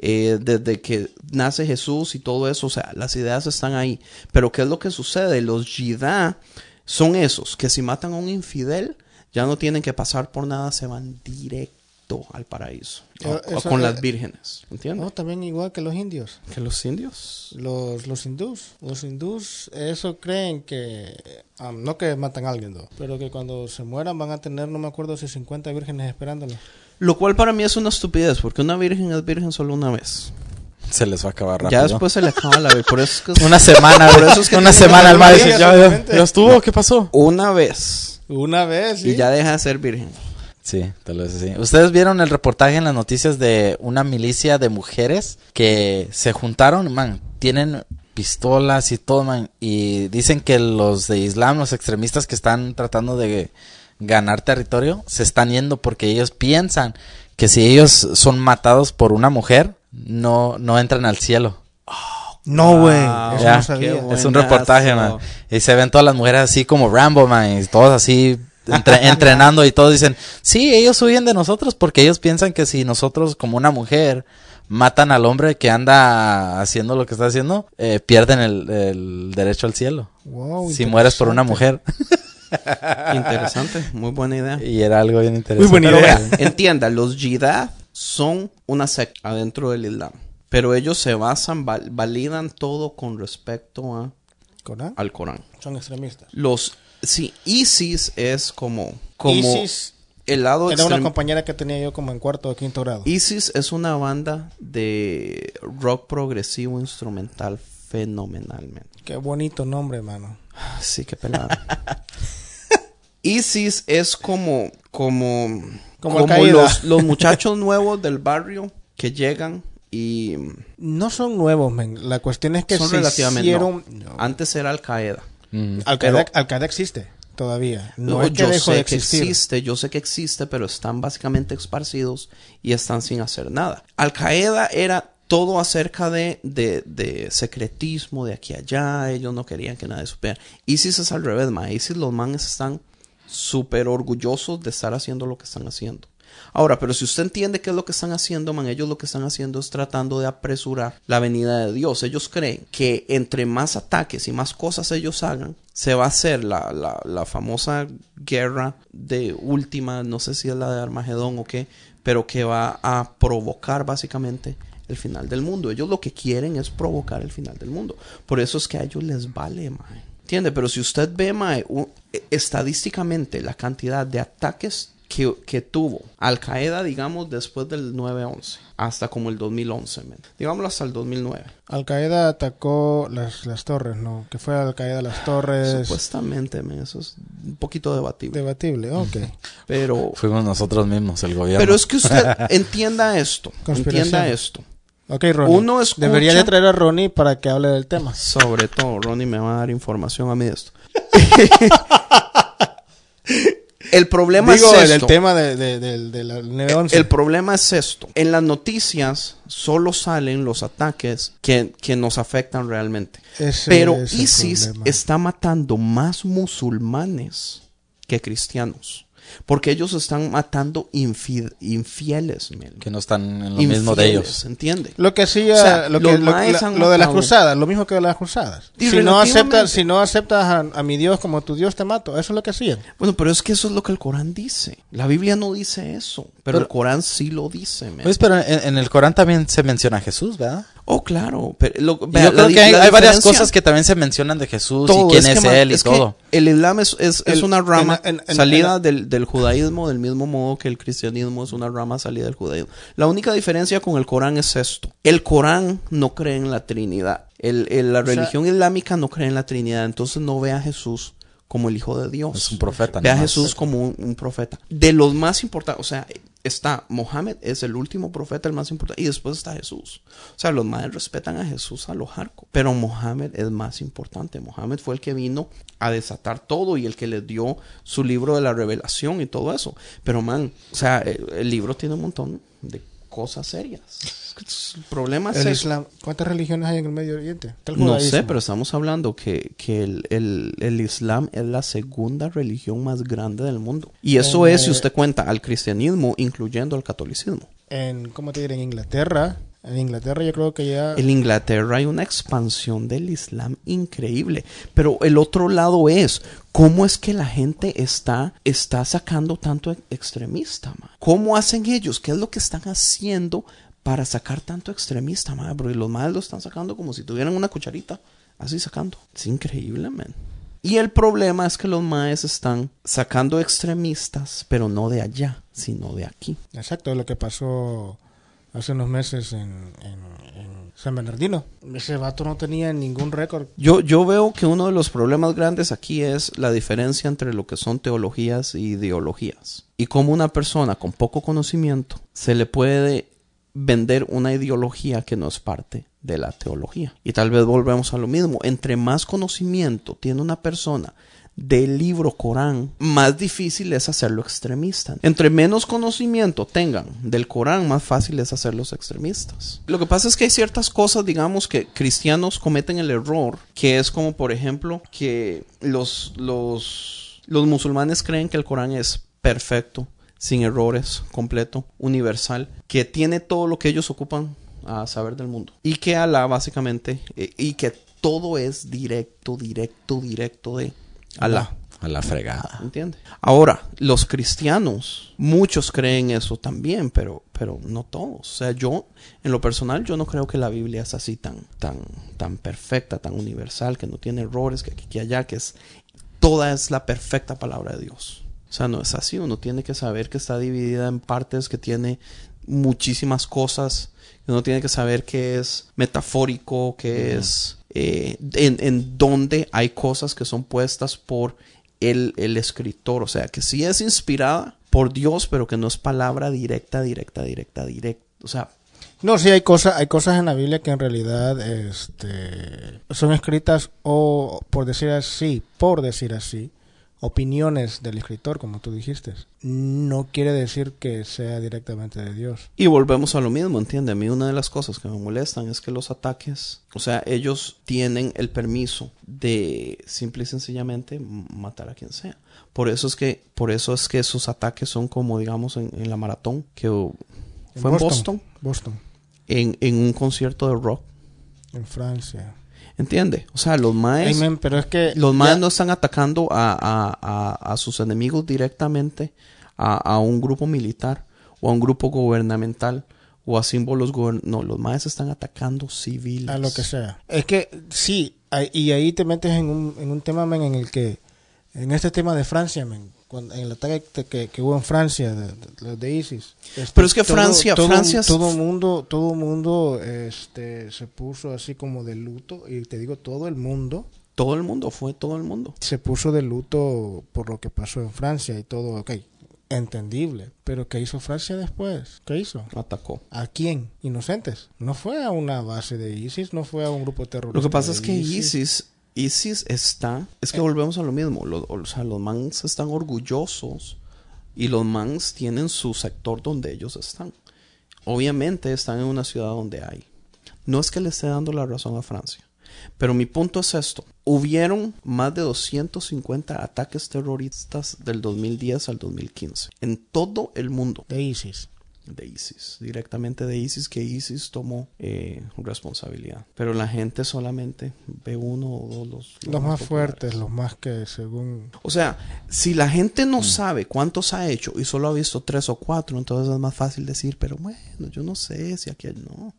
eh, desde que nace Jesús y todo eso, o sea, las ideas están ahí. Pero ¿qué es lo que sucede? Los Jidá son esos que si matan a un infidel, ya no tienen que pasar por nada, se van directo al paraíso. Eh, o- con las vírgenes, ¿entiendes? No, también igual que los indios. Que los indios. Los, los hindús, los hindús, eso creen que, ah, no que matan a alguien, no, pero que cuando se mueran van a tener, no me acuerdo si 50 vírgenes esperándolos. Lo cual para mí es una estupidez, porque una virgen es virgen solo una vez. Se les va a acabar rápido. Ya después se le acaba la vez. Por eso es que Una semana, Por eso es que una semana al vida ya, ya, solamente. ya estuvo, ¿qué pasó? una vez Una vez, sí. y ya deja de ser virgen. Sí, tal vez sí. ¿Ustedes vieron el reportaje en las noticias de una milicia de mujeres que se juntaron, man, tienen pistolas y todo, man, y dicen que los de Islam, los extremistas que están tratando de ganar territorio, se están yendo porque ellos piensan que si ellos son matados por una mujer, no, no entran al cielo. No, güey. Wow. No Es un reportaje, man. Y se ven todas las mujeres así como Rambo, man, y todos así entre- entrenando y todos dicen, sí, ellos huyen de nosotros porque ellos piensan que si nosotros como una mujer matan al hombre que anda haciendo lo que está haciendo, eh, pierden el, el derecho al cielo. Wow, si mueres por una mujer. Interesante, muy buena idea. y era algo bien interesante. Muy buena idea. entienda, los Jihad son una secta adentro del Islam. Pero ellos se basan, val- validan todo con respecto a, ¿Corán? al Corán. Son extremistas. Los, sí, ISIS es como, como ISIS el lado era una compañera que tenía yo como en cuarto o quinto grado. ISIS es una banda de rock progresivo instrumental fenomenalmente. Qué bonito nombre, mano. Sí, qué pelada. ISIS es como, como, Como como, Al-Qaeda. los, los muchachos nuevos del barrio que llegan y No son nuevos, men. La cuestión es que son se relativamente. hicieron... no. Antes era Al Qaeda. Mm. Al-Qaeda Al-Qaeda existe todavía. No, No, es que yo sé de que existir. existe, yo sé que existe, pero están básicamente esparcidos y están sin hacer nada. Al Qaeda era todo acerca de, de, de secretismo de aquí a allá, ellos no querían que nadie supiera. ISIS es al revés, ma. ISIS los manes están súper orgullosos de estar haciendo lo que están haciendo. Ahora, pero si usted entiende qué es lo que están haciendo, man, ellos lo que están haciendo es tratando de apresurar la venida de Dios. Ellos creen que entre más ataques y más cosas ellos hagan, se va a hacer la, la, la famosa guerra de última, no sé si es la de Armagedón o qué, pero que va a provocar básicamente el final del mundo. Ellos lo que quieren es provocar el final del mundo. Por eso es que a ellos les vale, mae. ¿Entiende? Pero si usted ve, mae, e- estadísticamente la cantidad de ataques que, que tuvo Al Qaeda, digamos, después del 9-11, hasta como el 2011, men. digámoslo hasta el 2009. Al-Qaeda atacó las, las torres, ¿no? Que fue Al-Qaeda las torres. Supuestamente, men, eso es un poquito debatible. Debatible, ok. Pero, Fuimos nosotros mismos, el gobierno. pero es que usted entienda esto. Entienda esto. Ok, Ronnie. Uno escucha- Debería de traer a Ronnie para que hable del tema. Sobre todo, Ronnie me va a dar información a mí de esto. el problema Digo, es esto. tema de, de, 9-11. El problema es esto. En las noticias solo salen los ataques que, que nos afectan realmente. Ese Pero el ISIS está matando más musulmanes que cristianos. Porque ellos están matando infi- infieles. Que no están en lo mismo de ellos. ¿entiende? Lo que hacía, O sea, lo, los que, lo, la- lo de las cruzadas, lo mismo que de las cruzadas. Y Si no aceptas, si no aceptas a, a mi Dios como tu Dios te mato, eso es lo que hacían. Bueno, pero es que eso es lo que el Corán dice. La Biblia no dice eso, pero, el Corán sí lo dice. Pues, pero en, en el Corán también se menciona a Jesús, ¿verdad? oh, claro. Pero lo- yo creo la que hay, varias cosas que también se mencionan de Jesús todo, y quién es, él y es que todo. El Islam es, es, una rama en- en- en- salida en- del, del judaísmo del mismo modo que el cristianismo es una rama salida del judaísmo. La única diferencia con el Corán es esto. El Corán no cree en la Trinidad. El, el- la religión islámica no cree en la Trinidad. Entonces no ve a Jesús como el Hijo de Dios. Es un profeta, Ve a. Jesús como un, un profeta. De los más importantes, o sea, está Mohammed, es el último profeta, el más importante, y después está Jesús. O sea, los más respetan a Jesús a lo hardcore, pero Mohammed es más importante. Mohammed fue el que vino a desatar todo y el que les dio su libro de la revelación y todo eso. Pero, man, o sea, el, el libro tiene un montón de cosas serias. El problema El. Islam. ¿Cuántas religiones hay en el Medio Oriente? El No sé, pero estamos hablando que, que el, el- el Islam es la segunda religión más grande del mundo. Y eso Eh, es si usted cuenta al cristianismo, incluyendo al catolicismo. En, ¿cómo te diré? En Inglaterra. En Inglaterra yo creo que ya... En Inglaterra hay una expansión del Islam increíble. Pero el otro lado es, ¿cómo es que la gente está, está sacando tanto ex- extremista? ma? ¿Cómo hacen ellos? ¿Qué es lo que están haciendo para sacar tanto extremista? ma? Porque los madres lo están sacando como si tuvieran una cucharita. Así sacando. Es increíble, man. Y el problema es que los maes están sacando extremistas, pero no de allá, sino de aquí. Exacto, lo que pasó hace unos meses en, San Bernardino. Ese vato no tenía ningún récord. Yo, yo veo que uno de los problemas grandes aquí es la diferencia entre lo que son teologías y ideologías. Y cómo una persona con poco conocimiento se le puede vender una ideología que no es parte de la teología. Y tal vez volvemos a lo mismo. Entre más conocimiento tiene una persona del libro Corán, más difícil es hacerlo extremista. Entre menos conocimiento tengan del Corán, más fácil es hacerlos extremistas. Lo que pasa es que hay ciertas cosas, digamos, que cristianos cometen el error, que es como, por ejemplo, que los, los, los musulmanes creen que el Corán es perfecto, sin errores, completo, universal, que tiene todo lo que ellos ocupan a saber del mundo. Y que Alá, básicamente, eh, y que todo es directo, directo, directo de Alá. A la fregada. ¿Entiende? Ahora, los cristianos, muchos creen eso también, pero, pero no todos. O sea, yo, en lo personal, yo no creo que la Biblia es así tan, tan, tan perfecta, tan universal, que no tiene errores, que aquí, que allá, que es, toda es la perfecta palabra de Dios. O sea, no es así. Uno tiene que saber que está dividida en partes, que tiene muchísimas cosas. Uno tiene que saber que es metafórico, que es eh, en, en donde hay cosas que son puestas por el, el escritor. O sea, que sí es inspirada por Dios, pero que no es palabra directa, directa, directa, directa. O sea, No, sí hay cosas, hay cosas en la Biblia que en realidad este, son escritas o por decir así, por decir así, opiniones del escritor, como tú dijiste. No quiere decir que sea directamente de Dios. Y volvemos a lo mismo, ¿entiende? A mí una de las cosas que me molestan es que los ataques, o sea, ellos tienen el permiso de simple y sencillamente matar a quien sea. Por eso es que, por eso es que sus ataques son como, digamos, en, en la maratón, que fue en Boston, Boston, en, en un concierto de rock, en Francia. ¿Entiende? O sea, los maes, Amen, pero es que los ya- maes no están atacando a, a, a, a sus enemigos directamente, a, a un grupo militar o a un grupo gubernamental o a símbolos gubern- no, los maes están atacando civiles. a lo que sea. Es que sí, y ahí te metes en un, en un tema men, en el que, en este tema de Francia, men, cuando, en el ataque que, que- hubo en Francia, de, de- de ISIS. este, Pero es que Francia- todo, Francia todo mundo, todo mundo, este, se puso así como de luto, y te digo, todo el mundo Todo el mundo, fue todo el mundo. se puso de luto por lo que pasó en Francia y todo, ok, entendible. Pero ¿qué hizo Francia después? ¿Qué hizo? Atacó. ¿A quién? Inocentes. No fue a una base de ISIS, no fue a un grupo terrorista. Lo que pasa es que ISIS, ISIS está, es que volvemos a lo mismo, lo- o sea, los mans están orgullosos y los mans tienen su sector donde ellos están. Obviamente están en una ciudad donde hay. No es que le esté dando la razón a Francia, pero mi punto es esto. Hubieron más de 250 ataques terroristas del 2010 al 2015 en todo el mundo De ISIS. De ISIS, directamente de ISIS, que ISIS tomó eh, responsabilidad. Pero la gente solamente ve uno o dos los, Los más populares. fuertes, los más que según... O sea, si la gente no sabe cuántos ha hecho y solo ha visto tres o cuatro, entonces es más fácil decir, pero bueno, yo no sé si aquel no.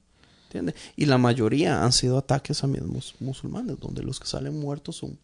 ¿Entiendes? Y la mayoría han sido ataques a mismos musulmanes, donde los que salen muertos son,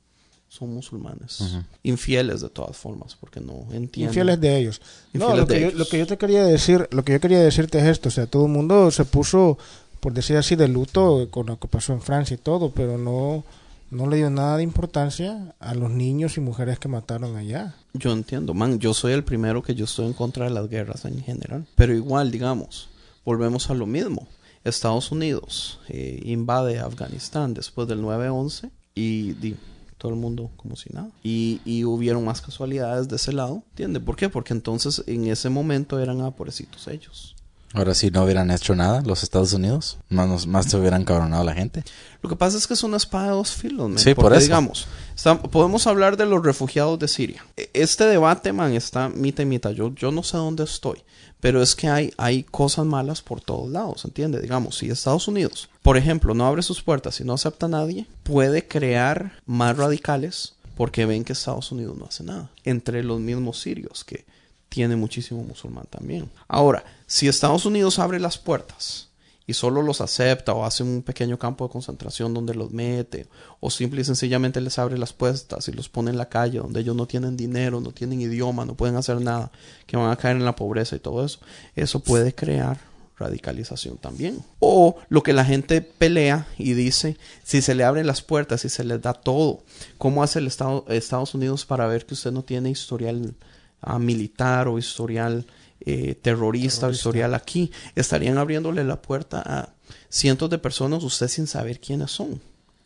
son musulmanes. Infieles de todas formas, porque no entienden. Infieles de ellos. No, Infieles lo que, de yo, ellos. lo que yo te quería decir, lo que yo quería decirte es esto, o sea, todo el mundo se puso, por decir así, de luto con lo que pasó en Francia y todo, pero no, no le dio nada de importancia a los niños y mujeres que mataron allá. Yo entiendo, man, yo soy el primero que yo estoy en contra de las guerras en general. Pero igual, digamos, volvemos a lo mismo. Estados Unidos eh, invade Afganistán después del 9-11 y di, todo el mundo como si nada. Y, hubieron más casualidades de ese lado, ¿entiendes? ¿Por qué? Porque entonces en ese momento eran ah, pobrecitos ellos. Ahora si no hubieran hecho nada los Estados Unidos, más, más se hubieran cabronado la gente. Lo que pasa es que es una espada de dos filos, man, Sí, por porque, eso. digamos, está- podemos hablar de los refugiados de Siria. E- Este debate, man, está mitad y mitad. Yo, yo no sé dónde estoy, pero es que hay, hay cosas malas por todos lados, ¿entiende? Digamos, si Estados Unidos, por ejemplo, no abre sus puertas y no acepta a nadie, puede crear más radicales porque ven que Estados Unidos no hace nada. Entre los mismos sirios, que tiene muchísimo musulmán también. Ahora, si Estados Unidos abre las puertas y solo los acepta o hace un pequeño campo de concentración donde los mete o simple y sencillamente les abre las puertas y los pone en la calle donde ellos no tienen dinero, no tienen idioma, no pueden hacer nada, que van a caer en la pobreza y todo eso, eso puede crear radicalización también. O lo que la gente pelea y dice, si se le abren las puertas, si se les da todo, ¿cómo hace el Estado, Estados Unidos para ver que usted no tiene historial ah, militar o historial eh, terrorista, o historial aquí? Estarían abriéndole la puerta a cientos de personas usted sin saber quiénes son.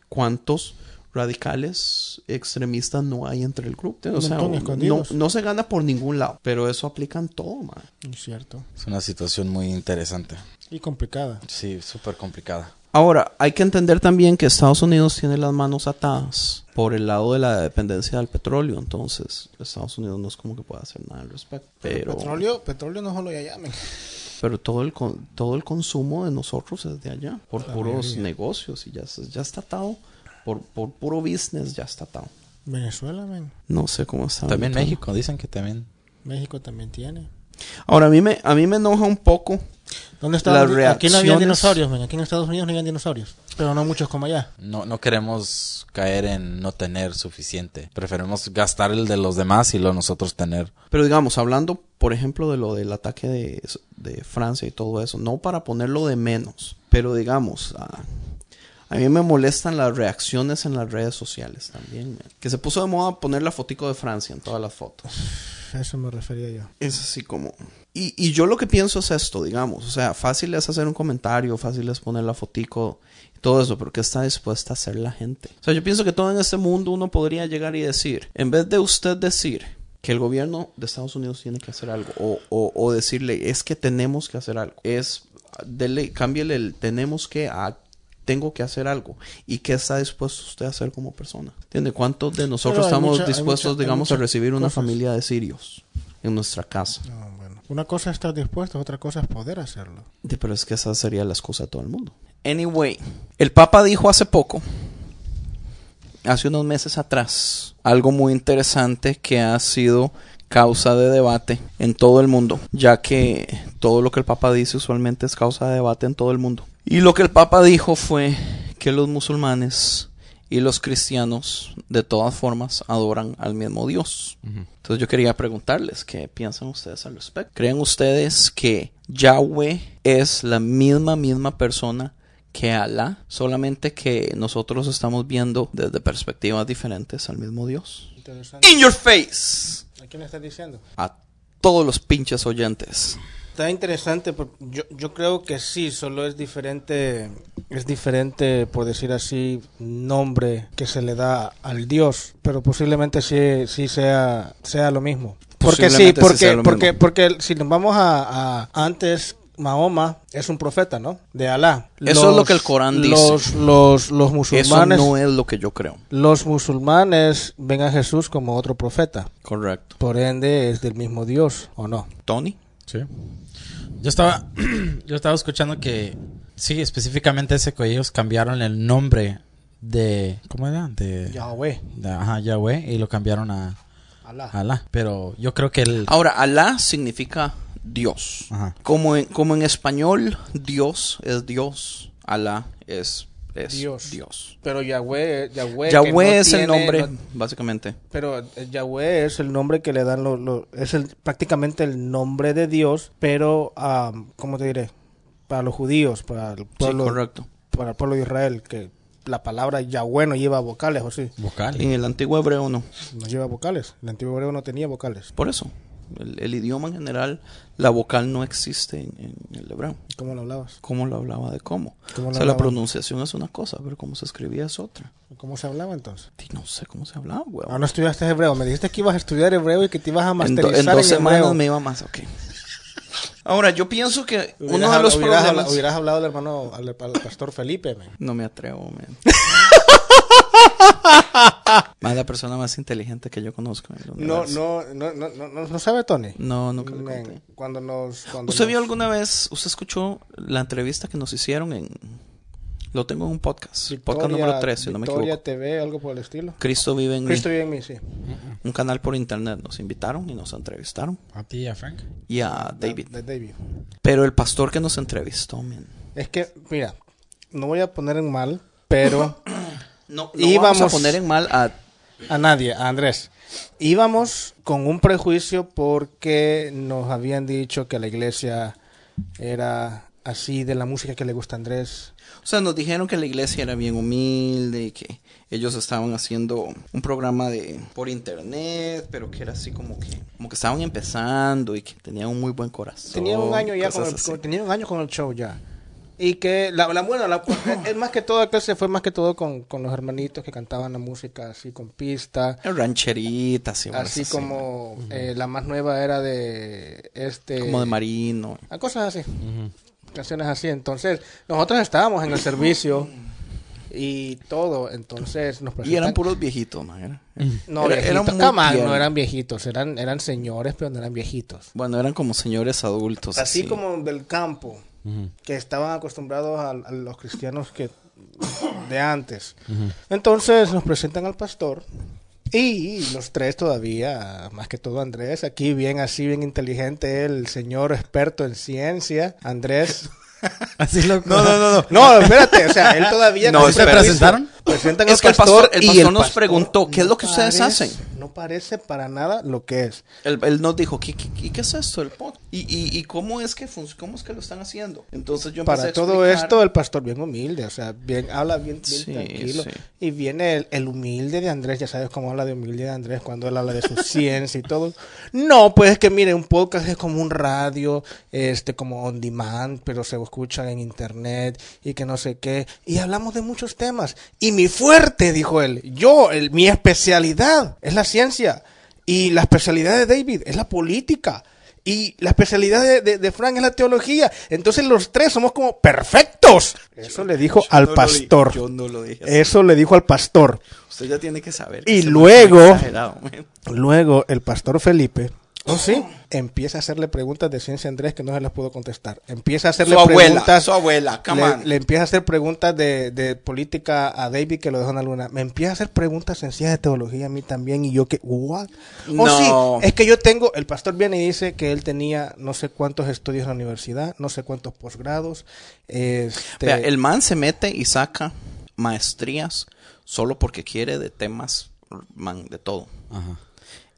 ¿Cuántos radicales extremistas no hay entre el grupo? O sea, montón no, se gana por ningún lado, pero eso aplica en todo, man. Es cierto. Es una situación muy interesante. Y complicada. Sí, súper complicada. Ahora, hay que entender también que Estados Unidos tiene las manos atadas por el lado de la dependencia del petróleo, entonces Estados Unidos no es como que pueda hacer nada al respecto. Pero, Petróleo, petróleo no solo ya llamen. pero todo el todo el consumo de nosotros es de allá, por La puros mayoría. negocios y ya, está atado, por, por puro business ya está atado. Venezuela, men. No sé cómo está. También. México, dicen que también. México también tiene. Ahora, a mí me, a mí me enoja un poco ¿Dónde estaban? Aquí no había dinosaurios. Aquí en Estados Unidos no habían dinosaurios. Pero no muchos como allá. No, no queremos caer en no tener suficiente. Preferimos gastar el de los demás y lo nosotros tener. Pero digamos, hablando, por ejemplo, de lo del ataque de, de Francia y todo eso, no para ponerlo de menos, pero digamos, a, a mí me molestan las reacciones en las redes sociales también. man. Que se puso de moda poner la fotico de Francia en todas las fotos. Eso me refería yo. Es así como... Y, y yo lo que pienso es esto, digamos, o sea, fácil es hacer un comentario, fácil es poner la fotico todo eso, pero ¿qué está dispuesta a hacer la gente? O sea, yo pienso que todo en este mundo uno podría llegar y decir, en vez de usted decir que el gobierno de Estados Unidos tiene que hacer algo, o, o, o decirle, es que tenemos que hacer algo, es, dele, cámbiale el tenemos que a tengo que hacer algo. ¿Y qué está dispuesto usted a hacer como persona? ¿Entiende? ¿Cuántos de nosotros estamos mucha- dispuestos, mucha- digamos, a recibir una cosas. familia de sirios en nuestra casa? No, bueno. Una cosa es estar dispuesto, otra cosa es poder hacerlo. Sí, Pero es que esa sería la excusa de todo el mundo. Anyway, el Papa dijo hace poco, hace unos meses atrás, algo muy interesante que ha sido causa de debate en todo el mundo, ya que todo lo que el Papa dice usualmente es causa de debate en todo el mundo. Y lo que el Papa dijo fue que los musulmanes y los cristianos de todas formas adoran al mismo Dios. Entonces yo quería preguntarles qué piensan ustedes al respecto. ¿Creen ustedes que Yahweh es la misma, misma persona que Alá? Solamente que nosotros estamos viendo desde perspectivas diferentes al mismo Dios. Interesante. In your face. ¿A quién le estás diciendo? A todos los pinches oyentes. Está interesante, yo, yo creo que sí, solo es diferente, es diferente, por decir así, nombre que se le da al Dios, pero posiblemente sí, sí sea, sea lo mismo. Porque sí, porque, porque, porque si nos vamos a, a- antes, Mahoma es un profeta, ¿no? De Alá. Eso es lo que el Corán dice. Los, los, los Eso musulmanes, no es lo que yo creo. los musulmanes ven a Jesús como otro profeta. Correcto. Por ende, es del mismo Dios, ¿o no? Tony. Sí. Yo estaba, yo estaba escuchando que, sí, específicamente ese que ellos cambiaron el nombre de, ¿cómo era? De, Yahweh. de- ajá, Yahweh y lo cambiaron a Alá. Alá. Pero yo creo que el, Ahora, Alá significa Dios. Ajá. Como en, como en español, Dios es Dios. Alá es, es Dios. Dios. Pero Yahweh, Yahweh, Yahweh que no es el nombre, no- básicamente. pero el Yahweh es el nombre que le dan los, los- es el prácticamente el nombre de Dios, pero ah, ¿cómo te diré? Para los judíos, para el Sí, pueblo, correcto. para el pueblo de Israel, que la palabra Yahweh no lleva vocales, o sí, vocal. En el antiguo hebreo no. no lleva vocales. El antiguo hebreo no tenía vocales. Por eso. El, el idioma en general, la vocal no existe en, en el hebreo. ¿Cómo lo hablabas? ¿Cómo lo hablaba de cómo? ¿Cómo o sea, la hablaba? pronunciación es una cosa, pero cómo se escribía es otra. ¿Cómo se hablaba entonces? Y no sé cómo se hablaba, weón. Ah, no estudiaste hebreo. Me dijiste que ibas a estudiar hebreo y que te ibas a en, do- masterizar en en, dos semanas hebreo. me iba más, ok. Ahora, yo pienso que Hubieras uno de los hubieras, problemas... hubieras hablado al hermano, al, al pastor Felipe, man. No me atrevo, man. Más la persona más inteligente que yo conozco. en el No, no, no, no, no, no, no sabe Tony. No, nunca le conté. Cuando nos, cuando ¿Usted nos- vio alguna vez, usted escuchó la entrevista que nos hicieron en... Lo tengo en un podcast. podcast número 3, si no me Victoria equivoco. TV, algo por el estilo. Cristo vive en mí. Cristo vive en mí, sí. Un canal por internet. Nos invitaron y nos entrevistaron. A ti y a Frank. Y a David. De David. Pero el pastor que nos entrevistó, man. Es que, mira, no voy a poner en mal, pero No, no vamos a poner en mal a... a nadie, a Andrés. Íbamos con un prejuicio porque nos habían dicho que la iglesia era así de la música que le gusta a Andrés? O sea, nos dijeron que la iglesia era bien humilde y que ellos estaban haciendo un programa de por internet, pero que era así como que como que estaban empezando y que tenían un muy buen corazón. Tenía un año ya con cosas el, así. con- tenía un año con el show ya. Y que la, la bueno, la, es más que todo que se fue más que todo con, con los hermanitos que cantaban la música así con pista. rancheritas y varas Así así, como eh, la más nueva era de este como de marino. a cosas así. Canciones así. Entonces, nosotros estábamos en el servicio y todo. Entonces nos Y presentan. eran puros viejitos, man. era- No, era- viejitos. eran muy Come on, no eran viejitos. Eran, eran señores, pero no eran viejitos. Bueno, eran como señores adultos. Así así como del campo, que estaban acostumbrados a, a los cristianos que de antes. Entonces nos presentan al pastor y los tres todavía, más que todo Andrés, aquí bien así, bien inteligente, el señor experto en ciencia, Andrés. Así lo... No, no, no, no. No, espérate, o sea, él todavía... No, ese presentaron? Presentan Es al que el pastor, pastor- el y pastor nos preguntó, ¿qué es lo que ustedes parece- hacen? No parece para nada lo que es. Él, él nos dijo, ¿qué, qué, qué- es esto? El pod? ¿Y, y, y cómo, es que cómo es que lo están haciendo? Entonces yo empecé Para a todo explicar- esto, el pastor bien humilde, o sea, bien habla bien, bien Sí, tranquilo. sí. Y viene el, el humilde de Andrés, ya sabes cómo habla de humilde de Andrés cuando él habla de su ciencia y todo. No, pues es que mire, un podcast es como un radio, este, como on demand, pero se escucha en internet y que no sé qué. Y hablamos de muchos temas. Y mi fuerte, dijo él, yo, el, mi especialidad es la ciencia. Y la especialidad de David es la política. Y la especialidad de, de- de Frank es la teología. Entonces los tres somos como perfectos. Eso le dijo Yo al no lo pastor. dije, yo no lo dije. así. Eso le dijo al pastor. Usted ya tiene que saber. Y que luego-. Luego el pastor Felipe, oh sí, empieza a hacerle preguntas de ciencia a Andrés que no se las pudo contestar. Empieza a hacerle Su abuela, preguntas. su abuela, come le, on. le empieza a hacer preguntas de, de política a David que lo dejó en la luna. Me empieza a hacer preguntas sencillas de teología a mí también y yo que, what? No. Oh sí, es que yo tengo, el pastor viene y dice que él tenía no sé cuántos estudios en la universidad, no sé cuántos posgrados. Este, Vea, el man se mete y saca maestrías solo porque quiere de temas, man, de todo. Ajá.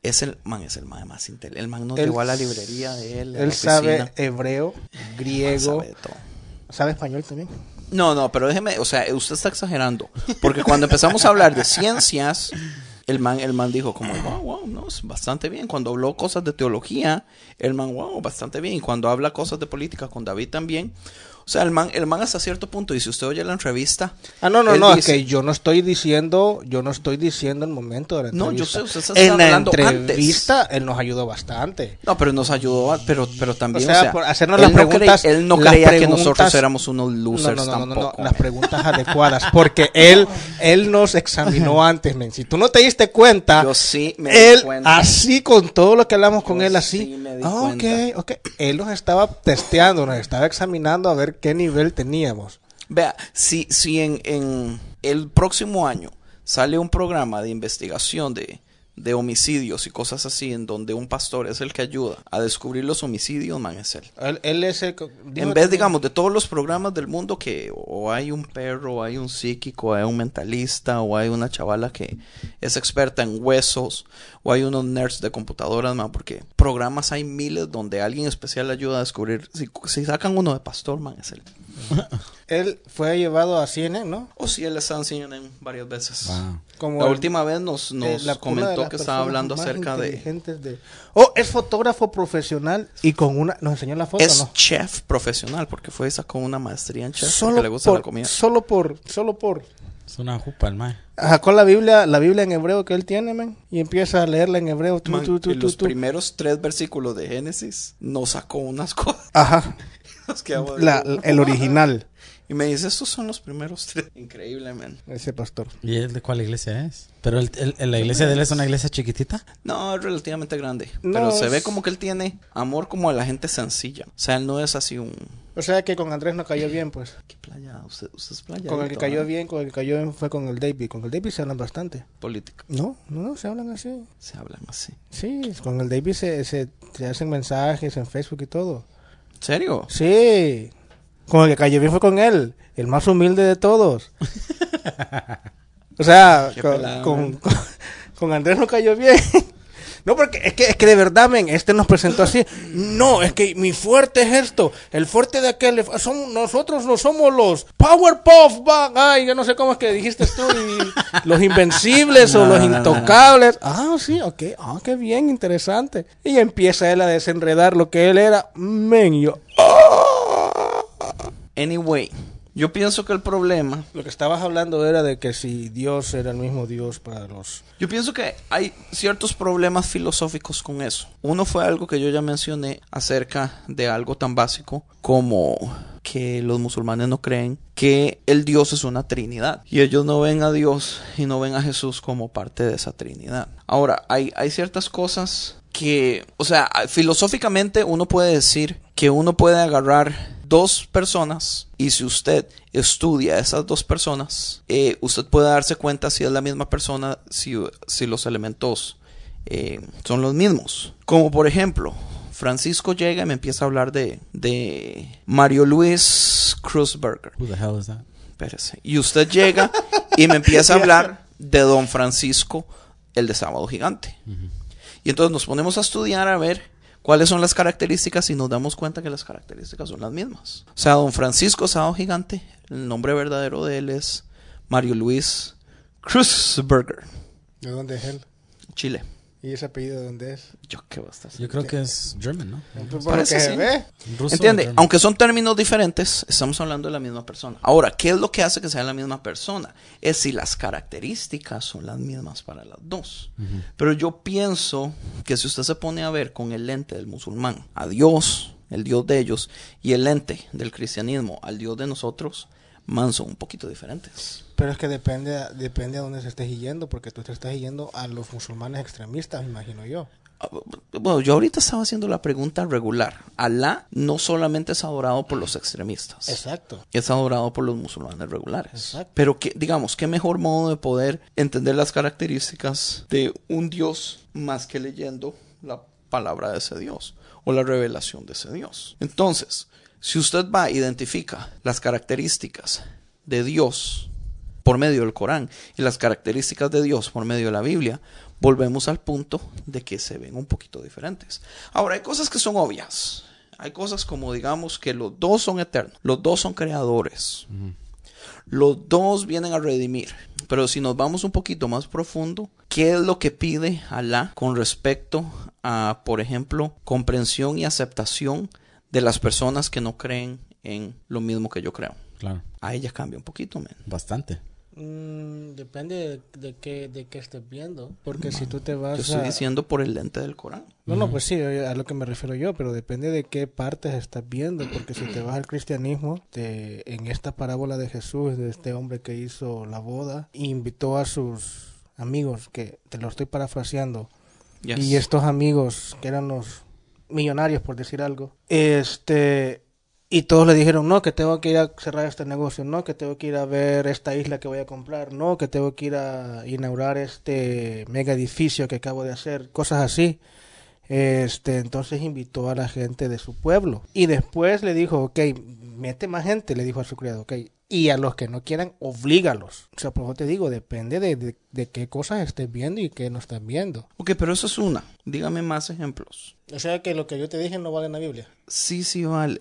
Es el man, es el man más inteligente. El man nos Él- llevó a la librería de él. él sabe hebreo, griego, sabe español también. No, no, pero déjeme, o sea, usted está exagerando. Porque cuando empezamos a hablar de ciencias, el man, el man dijo como, wow, wow, no, es bastante bien. Cuando habló cosas de teología, el man, wow, bastante bien. Y cuando habla cosas de política con David también. O sea, el man, el man hasta cierto punto, y si usted oye la entrevista... Ah, no, no, no, dice- es que yo no estoy diciendo, yo no estoy diciendo el momento de la No, yo entrevista. sé, usted está En la entrevista él nos ayudó bastante. No, pero nos ayudó, a- pero, pero también, O o sea, por hacernos las no cree- preguntas- él no creía que nosotros éramos unos No, losers no, no, no, no, tampoco. las preguntas adecuadas, porque él, él nos examinó antes, men. Si tú no te diste cuenta, Yo sí me él, cuenta. así con todo lo que hablamos con Yo él, así, sí me di ah, ok, ok, él nos estaba testeando, nos estaba examinando a ver qué nivel teníamos. Vea, si, si en, en el próximo año sale un programa de investigación de, de homicidios y cosas así, en donde un pastor es el que ayuda a descubrir los homicidios, man, es él. Él, él es el, que- dijo En vez, digamos, de todos los programas del mundo que o hay un perro, o hay un psíquico, o hay un mentalista, o hay una chavala que es experta en huesos, o hay unos nerds de computadoras, man, porque programas hay miles donde alguien especial ayuda a descubrir. Si, si sacan uno de pastor, man, es él. él fue llevado a CNN, ¿no? O si él está en CNN varias veces. Wow. Como La el- última vez nos, nos eh, la- una de comentó que estaba hablando acerca de... de... Oh, es fotógrafo profesional y con una... Nos enseñó la foto, Es ¿no? chef profesional, porque fue y sacó una maestría en chef, porque Solo le gusta la por, comida. solo por, solo por... Es una jupa el mae. Sacó la Biblia, la Biblia en hebreo que él tiene, man, y empieza a leerla en hebreo. tú, Man, tú, tú, y tú, los tú. primeros tres versículos de Génesis nos sacó unas cosas. Ajá, Nos quedamos de- la, el original, Y me dice, estos son los primeros tres. Increíble, man. ese pastor. ¿Y él de cuál iglesia es? Pero el, el- el- la iglesia de él es una iglesia chiquitita. No, es relativamente grande. No, pero se es- ve como que él tiene amor como a la gente sencilla. O sea, él no es así un... O sea que con Andrés no cayó bien, pues. ¿Qué playa? Usted, usted es playa. Con el que cayó bien, con el que cayó bien fue con el David. Con el David se hablan bastante. Política. No, no, se hablan así. Se hablan así. Sí, con el David se, se, se hacen mensajes en Facebook y todo. ¿En serio? Sí, con el que cayó bien fue con él, el más humilde de todos. O sea, con, pelado, con, con- con Andrés no cayó bien. No, porque es que, es que de verdad, men, este nos presentó así. No, es que mi fuerte es esto. El fuerte de aquel, somos, nosotros no somos los Powerpuff, Bang. Ay, yo no sé cómo es que dijiste tú. y los invencibles o No, los no, no, intocables. Ah, sí, ok. Ah, qué bien, interesante. Y empieza él a desenredar lo que él era. Men, yo. Anyway, yo pienso que el problema, Lo que estabas hablando era de que si Dios era el mismo Dios para los. yo pienso que hay ciertos problemas filosóficos con eso. Uno fue algo que yo ya mencioné acerca de algo tan básico como que los musulmanes no creen que el Dios es una trinidad y ellos no ven a Dios y no ven a Jesús como parte de esa trinidad. Ahora, hay, hay ciertas cosas que, o sea, filosóficamente uno puede decir que uno puede agarrar dos personas y si usted estudia a esas dos personas, eh, usted puede darse cuenta si es la misma persona, si, si los elementos eh, son los mismos. Como por ejemplo, Francisco llega y me empieza a hablar de, de Mario Luis Cruzberger. Who the hell is that? Espérese. Y usted llega y me empieza a hablar de Don Francisco, el de Sábado Gigante. Y entonces nos ponemos a estudiar a ver cuáles son las características y nos damos cuenta que las características son las mismas. O sea, Don Francisco Sábado Gigante, el nombre verdadero de él es Mario Luis Cruzberger, ¿De dónde es él? Chile. ¿Y ese apellido de dónde es? Yo qué basta. Yo creo que es German, ¿no? Parece que sí. se ve. Ruso Entiende, aunque son términos diferentes, estamos hablando de la misma persona. Ahora, ¿qué es lo que hace que sea la misma persona? Es si las características son las mismas para las dos. Pero yo pienso que si usted se pone a ver con el lente del musulmán a Dios, el Dios de ellos, y el lente del cristianismo al Dios de nosotros, man, son un poquito diferentes. Pero es que depende, depende a dónde se estés yendo, porque tú te estás yendo a los musulmanes extremistas, me imagino yo. Ah, Bueno, yo ahorita estaba haciendo la pregunta regular. Alá no solamente es adorado por los extremistas. Exacto. es adorado por los musulmanes regulares. Exacto. Pero que, digamos, qué mejor modo de poder entender las características de un Dios más que leyendo la palabra de ese Dios o la revelación de ese Dios. Entonces, si usted va e identifica las características de Dios por medio del Corán y las características de Dios por medio de la Biblia, volvemos al punto de que se ven un poquito diferentes. Ahora, hay cosas que son obvias. Hay cosas como, digamos, que los dos son eternos, los dos son creadores, los dos vienen a redimir. Pero si nos vamos un poquito más profundo, ¿qué es lo que pide Alá con respecto a, por ejemplo, comprensión y aceptación de las personas que no creen en lo mismo que yo creo? Claro, A ella cambia un poquito, men. bastante. Mm, depende de, de qué, de qué estés viendo. Porque si tú te vas Yo estoy a... diciendo por el lente del Corán. No, no, pues sí, a lo que me refiero yo, pero depende de qué partes estás viendo, porque si te vas al cristianismo, te- en esta parábola de Jesús, de este hombre que hizo la boda, invitó a sus amigos, que te lo estoy parafraseando, Yes. y estos amigos, que eran los millonarios, por decir algo, este, y todos le dijeron, no, que tengo que ir a cerrar este negocio, no, que tengo que ir a ver esta isla que voy a comprar, no, que tengo que ir a inaugurar este mega edificio que acabo de hacer, cosas así. Este, entonces invitó a la gente de su pueblo. Y después le dijo, ok, mete más gente, le dijo a su criado, ok. Y a los que no quieran, oblígalos. O sea, por eso te digo, depende de, de, de qué cosas estés viendo y qué no estás viendo. Ok, pero eso es una. Dígame más ejemplos. O sea que lo que yo te dije no vale en la Biblia. Sí, sí vale.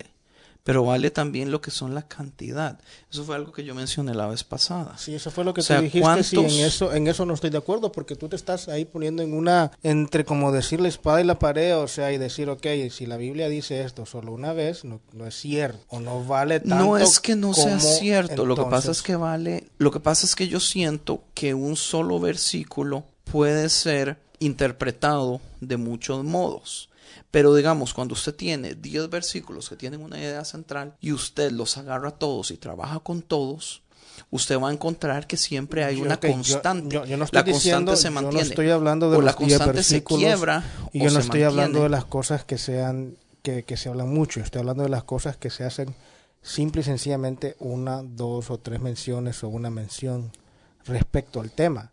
Pero vale también lo que son la cantidad. Eso fue algo que yo mencioné la vez pasada. Sí, eso fue lo que O sea, tú dijiste. Sí, en ¿cuántos- eso, en eso no estoy de acuerdo, porque tú te estás ahí poniendo en una, entre como decir la espada y la pared, o sea, y decir, ok, si la Biblia dice esto solo una vez, no, no es cierto, o no vale tanto. No es que no sea cierto, lo que pasa es que vale, lo que pasa es que yo siento que un solo versículo puede ser interpretado de muchos modos. Pero digamos, cuando usted tiene 10 versículos que tienen una idea central y usted los agarra todos y trabaja con todos, usted va a encontrar que siempre hay una constante. yo- yo no estoy la constante diciendo- se yo no mantiene. estoy hablando de o la los 10 constante se quiebra Y yo no estoy hablando mantiene. de las cosas que sean, que, que se hablan mucho, estoy hablando de las cosas que se hacen simple y sencillamente una, dos o tres menciones o una mención respecto al tema.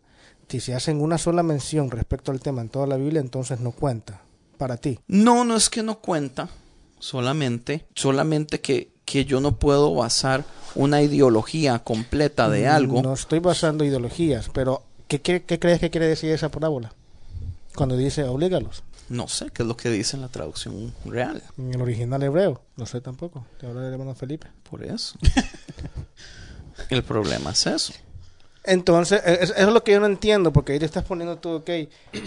Si se hacen una sola mención respecto al tema en toda la Biblia, entonces no cuenta para ti. No, no es que no cuenta, solamente, solamente que, que yo no puedo basar una ideología completa de algo. No estoy basando ideologías, pero ¿qué, qué, qué crees que quiere decir esa parábola? Cuando dice oblígalos. No sé qué es lo que dice en la traducción real. En el original hebreo. No sé tampoco. Te habla del hermano Felipe. Por eso. El problema es eso. Entonces, e- es- eso es lo que yo no entiendo, porque ahí te estás poniendo tú, ok,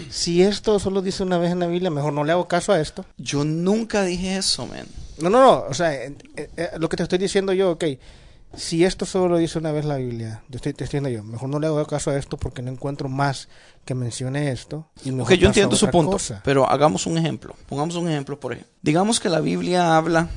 si esto solo dice una vez en la Biblia, mejor no le hago caso a esto. Yo nunca dije eso, man. No, no, no, o sea, eh, eh, eh, lo que te estoy diciendo yo, ok, si esto solo lo dice una vez la Biblia, yo estoy te estoy diciendo yo, mejor no le hago caso a esto porque no encuentro más que mencione esto. Y Ok, yo entiendo su punto, cosa. pero hagamos un ejemplo. Pongamos un ejemplo, por ejemplo. Digamos que la Biblia habla,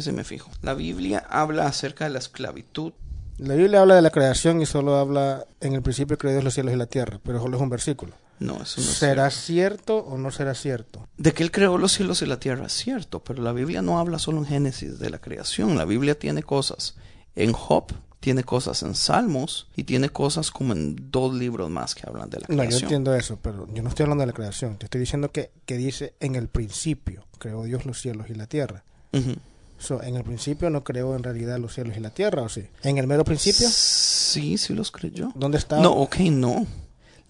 si me fijo, la Biblia habla acerca de la esclavitud. La Biblia habla de la creación y solo habla en el principio creó Dios los cielos y la tierra, pero solo es un versículo. No, eso no es ¿Será cierto o no será cierto? De que Él creó los cielos y la tierra, es cierto, pero la Biblia no habla solo en Génesis de la creación. La Biblia tiene cosas en Job, tiene cosas en Salmos y tiene cosas como en dos libros más que hablan de la No, yo creación. entiendo eso, pero yo no estoy hablando de la creación. Te estoy diciendo que, que dice en el principio creó Dios los cielos y la tierra. Ujú. So, en el principio no creó en realidad los cielos y la tierra, ¿o sí? En el mero principio, Sí, sí los creyó. ¿dónde está? No, ok, no.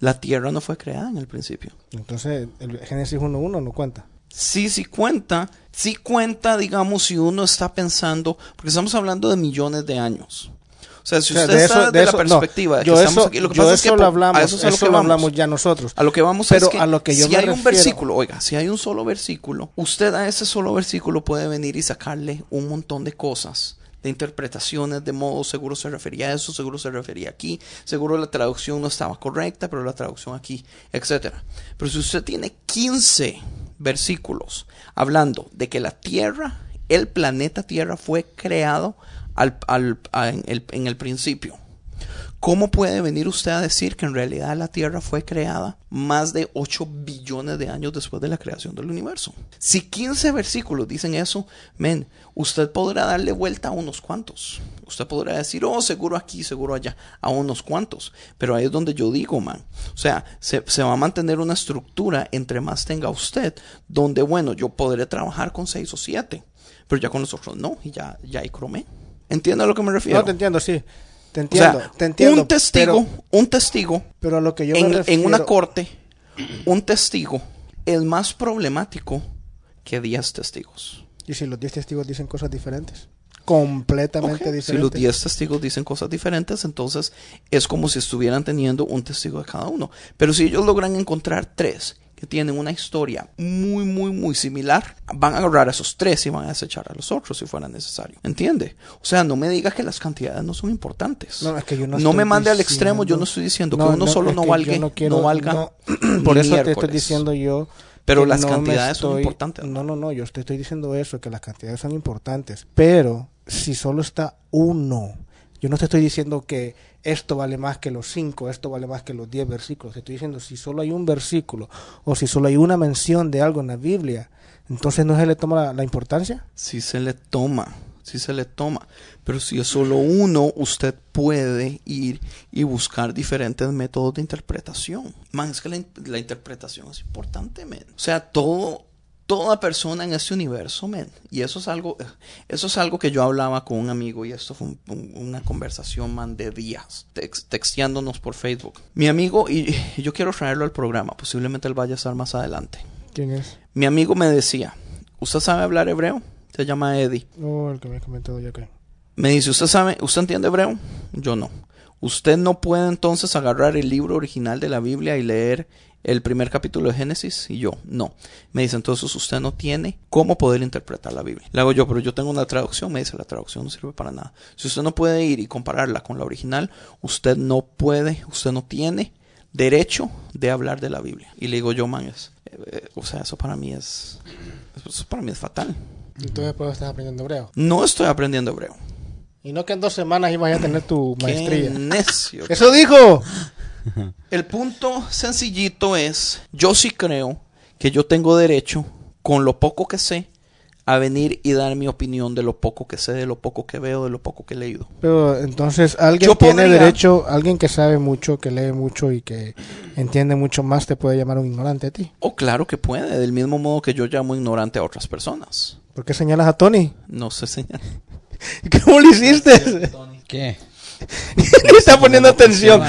La tierra no fue creada en el principio. Entonces, el Génesis 1.1 no cuenta. Sí, sí cuenta. Sí cuenta, digamos, si uno está pensando, porque estamos hablando de millones de años. O sea, si O sea, usted está de, la no, perspectiva de que yo estamos eso, aquí, lo que yo pasa es eso que lo hablamos, a eso es a lo eso que lo vamos. hablamos ya nosotros. A lo que vamos Pero es que a lo que yo si me hay un versículo, oiga, si hay un solo versículo, usted a ese solo versículo puede venir y sacarle un montón de cosas, de interpretaciones, de modo, seguro se refería a eso, seguro se refería aquí, seguro la traducción no estaba correcta, pero la traducción aquí, etcétera. Pero si usted tiene 15 versículos hablando de que la Tierra, el planeta Tierra fue creado al, al- en el- principio. ¿Cómo puede venir usted a decir que en realidad la Tierra fue creada más de 8 billones de años después de la creación del universo? Si 15 versículos dicen eso, men, usted podrá darle vuelta a unos cuantos. Usted podrá decir, oh, seguro aquí, seguro allá, a unos cuantos. Pero ahí es donde yo digo, man. O sea, se, va a mantener una estructura entre más tenga usted, donde, bueno, yo podré trabajar con 6 o 7, pero ya con los otros no, y ya, ya hay cromé. ¿Entiende a lo que me refiero? No, te entiendo, sí. Te O entiendo, sea, te entiendo. un testigo, Pero, un testigo pero a lo que yo en, refiero... en una corte, un testigo es más problemático que 10 testigos. ¿Y si los 10 testigos dicen cosas diferentes? Completamente Ok, Si diferentes. los 10 testigos dicen cosas diferentes, entonces es como si estuvieran teniendo un testigo de cada uno. Pero si ellos logran encontrar tres que tienen una historia muy, muy, muy similar, van a agarrar a esos tres y van a desechar a los otros si fuera necesario. ¿Entiende? O sea, no me diga que las cantidades no son importantes. No, es que yo no me estoy mande al extremo, yo no estoy diciendo No, que uno no, solo no valga, no, no quiero- valga. no. Por eso te estoy diciendo yo. Pero las no me cantidades son importantes, No, no, no, yo te estoy diciendo eso, que las cantidades son importantes. Pero si solo está uno, yo no te estoy diciendo que esto vale más que los cinco, esto vale más que los diez versículos. Te estoy diciendo si solo hay un versículo o si solo hay una mención de algo en la Biblia, entonces no se le toma la, importancia. si se le toma, si se le toma. Pero si es solo uno, usted puede ir y buscar diferentes métodos de interpretación. Es que la, in- la interpretación es importante. O sea, todo, toda persona en este universo, men. Y eso es algo, eso es algo que yo hablaba con un amigo y esto fue un- un- una conversación, man, de días, tex- texteándonos por Facebook. Mi amigo, y, y yo quiero traerlo al programa, posiblemente él vaya a estar más adelante. ¿Quién es? Mi amigo me decía, ¿usted sabe hablar hebreo? Se llama Eddie. Oh, el que me ha comentado ya que. Me dice, ¿usted sabe, usted entiende hebreo? Yo no. Usted no puede entonces agarrar el libro original de la Biblia y leer el primer capítulo de Génesis y yo no. Me dice, entonces usted no tiene cómo poder interpretar la Biblia. Le hago yo, pero yo tengo una traducción. Me dice, la traducción no sirve para nada. Si usted no puede ir y compararla con la original, usted no puede, usted no tiene derecho de hablar de la Biblia. Y le digo yo, man, es, eh, eh, o sea, eso para mí es, eso para mí es fatal. Entonces, estás aprendiendo hebreo. No estoy aprendiendo hebreo. Y no que en dos semanas ibas a tener tu maestría. Qué necio. ¡Eso dijo! El punto sencillito es, yo sí creo que yo tengo derecho, con lo poco que sé, a venir y dar mi opinión de lo poco que sé, de lo poco que veo, de lo poco que he leído. Pero entonces alguien Yo tiene podría- derecho, alguien que sabe mucho, que lee mucho y que entiende mucho más te puede llamar un ignorante a ti. O claro que puede, del mismo modo que yo llamo ignorante a otras personas. ¿Por qué señalas a Tony? No sé señal. ¿Cómo lo hiciste? ¿Qué? Está poniendo atención.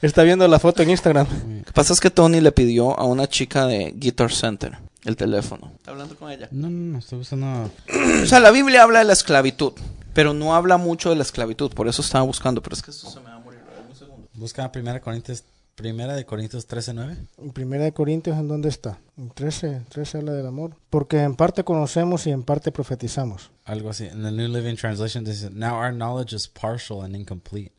Está viendo la foto en Instagram. Lo que pasa es que Tony le pidió a una chica de Guitar Center el teléfono. ¿Está hablando con ella? No, no, no, estoy buscando. O sea, la Biblia habla de la esclavitud, pero no habla mucho de la esclavitud. Por eso estaba buscando, pero es que esto se me va a morir. un segundo. Busca primera Corintios, primera de Corintios 13:9. En Primera de Corintios, ¿en dónde está? En 13, 13 habla del amor. Porque en parte conocemos y en parte profetizamos. Algo así. En the New Living Translation dice, Now our knowledge is partial and incomplete,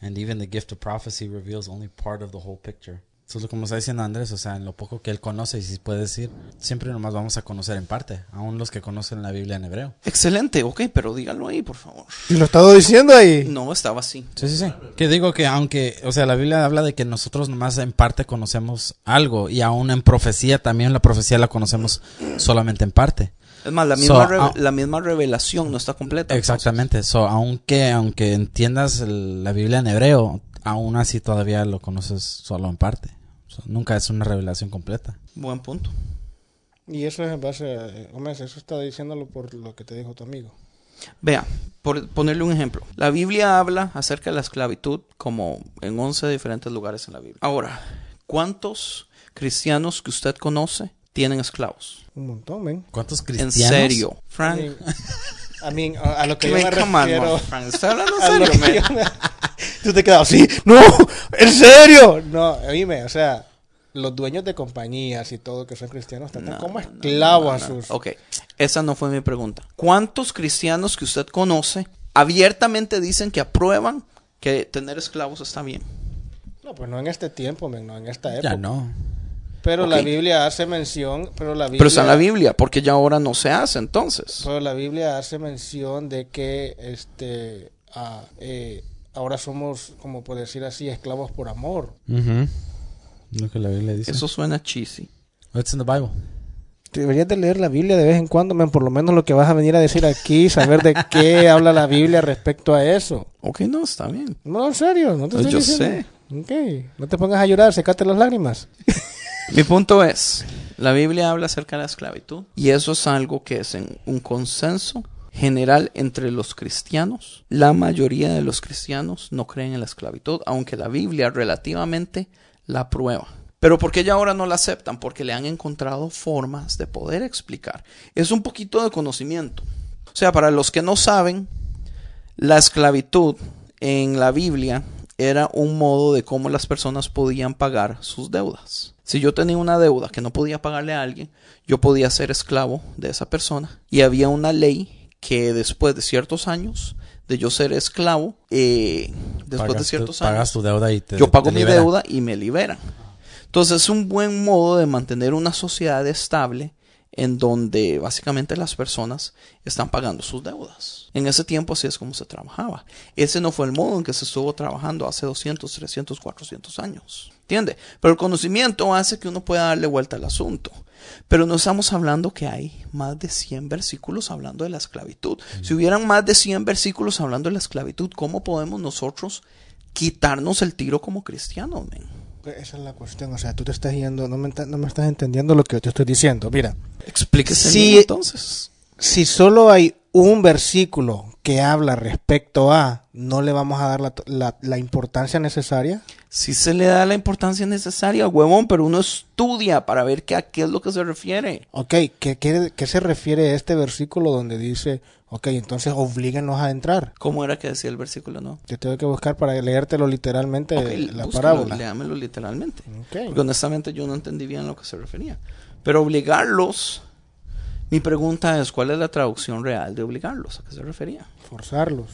and even the gift of prophecy reveals only part of the whole picture. Eso es lo como está diciendo Andrés, o sea, en lo poco que él conoce, y si puede decir, siempre nomás vamos a conocer en parte, aún los que conocen la Biblia en hebreo. Excelente, ok, pero díganlo ahí, por favor. Y lo he estado diciendo ahí. No, estaba así. Sí, sí, sí. Que digo que aunque, o sea, la Biblia habla de que nosotros nomás en parte conocemos algo, y aún en profecía también la profecía la conocemos solamente en parte. Es más, la So, misma, re- ah- la misma revelación no está completa. Exactamente. So, aunque, aunque entiendas el- la Biblia en hebreo, aún así todavía lo conoces solo en parte. Nunca es una revelación completa. Buen punto. Y eso es en base a... eh, Gómez, eso está diciéndolo por lo que te dijo tu amigo. Vea, por ponerle un ejemplo. La Biblia habla acerca de la esclavitud como en 11 diferentes lugares en la Biblia. Ahora, ¿cuántos cristianos que usted conoce tienen esclavos? Un montón, men. ¿Cuántos En cristianos? serio. I Frank. mean, I mean, a, a lo que yo me refiero... man, Frank. ¿Está hablando en a lo serio, Tú te quedas así. ¡No! ¿En serio? No, oíme, o sea... Los dueños de compañías y todo que son cristianos tratan No, como esclavos no, no, a sus... Ok, esa no fue mi pregunta. ¿Cuántos cristianos que usted conoce abiertamente dicen que aprueban que tener esclavos está bien? No, pues no en este tiempo, men, no en esta época. Ya no. Pero la Biblia hace mención, pero la Biblia, Pero está en la Biblia, porque ya ahora no se hace entonces. pero la Biblia hace mención de que este ah, eh, ahora somos, como por decir así, esclavos por amor. Lo que la Biblia dice. Eso suena cheesy. What's in the Bible? Deberías de leer la Biblia de vez en cuando, men, por lo menos lo que vas a venir a decir aquí, saber de qué habla la Biblia respecto a eso. Ok, no, está bien. No, en serio, no te Pues estoy yo diciendo. Ok, no te pongas a llorar, secate las lágrimas. Mi punto es, la Biblia habla acerca de la esclavitud y eso es algo que es en un consenso general entre los cristianos. La mayoría de los cristianos no creen en la esclavitud, aunque la Biblia relativamente la prueba. Pero ¿por qué ya ahora no la aceptan? Porque le han encontrado formas de poder explicar. Es un poquito de conocimiento. O sea, para los que no saben, la esclavitud en la Biblia era un modo de cómo las personas podían pagar sus deudas. Si yo tenía una deuda que no podía pagarle a alguien, yo podía ser esclavo de esa persona. Y había una ley que después de ciertos años de yo ser esclavo, eh, después de tu- ciertos Pagas años, tu deuda y te yo pago te mi deuda y me liberan. Entonces es un buen modo de mantener una sociedad estable en donde básicamente las personas están pagando sus deudas. En ese tiempo así es como se trabajaba. Ese no fue el modo en que se estuvo trabajando hace 200, 300, 400 años. ¿Entiende? Pero el conocimiento hace que uno pueda darle vuelta al asunto. Pero no estamos hablando que hay más de 100 versículos hablando de la esclavitud. Si hubieran más de 100 versículos hablando de la esclavitud, ¿cómo podemos nosotros quitarnos el tiro como cristianos? men? Esa es la cuestión, o sea, tú te estás yendo, no me, no me estás entendiendo lo que yo te estoy diciendo. Mira, Explíquese entonces. si solo hay un versículo que habla respecto a, no le vamos a dar la, la- la importancia necesaria. Si se le da la importancia necesaria, huevón, pero uno estudia para ver que a qué es lo que se refiere. Ok, ¿qué, qué, qué se refiere este versículo donde dice, ok, entonces oblíguenos a entrar? ¿Cómo era que decía el versículo, no? Yo tengo que buscar para leértelo literalmente Ok, la parábola. léamelo literalmente. Ok. Porque honestamente yo no entendí bien a lo que se refería. Pero obligarlos, mi pregunta es, ¿cuál es la traducción real de obligarlos? ¿A qué se refería? Forzarlos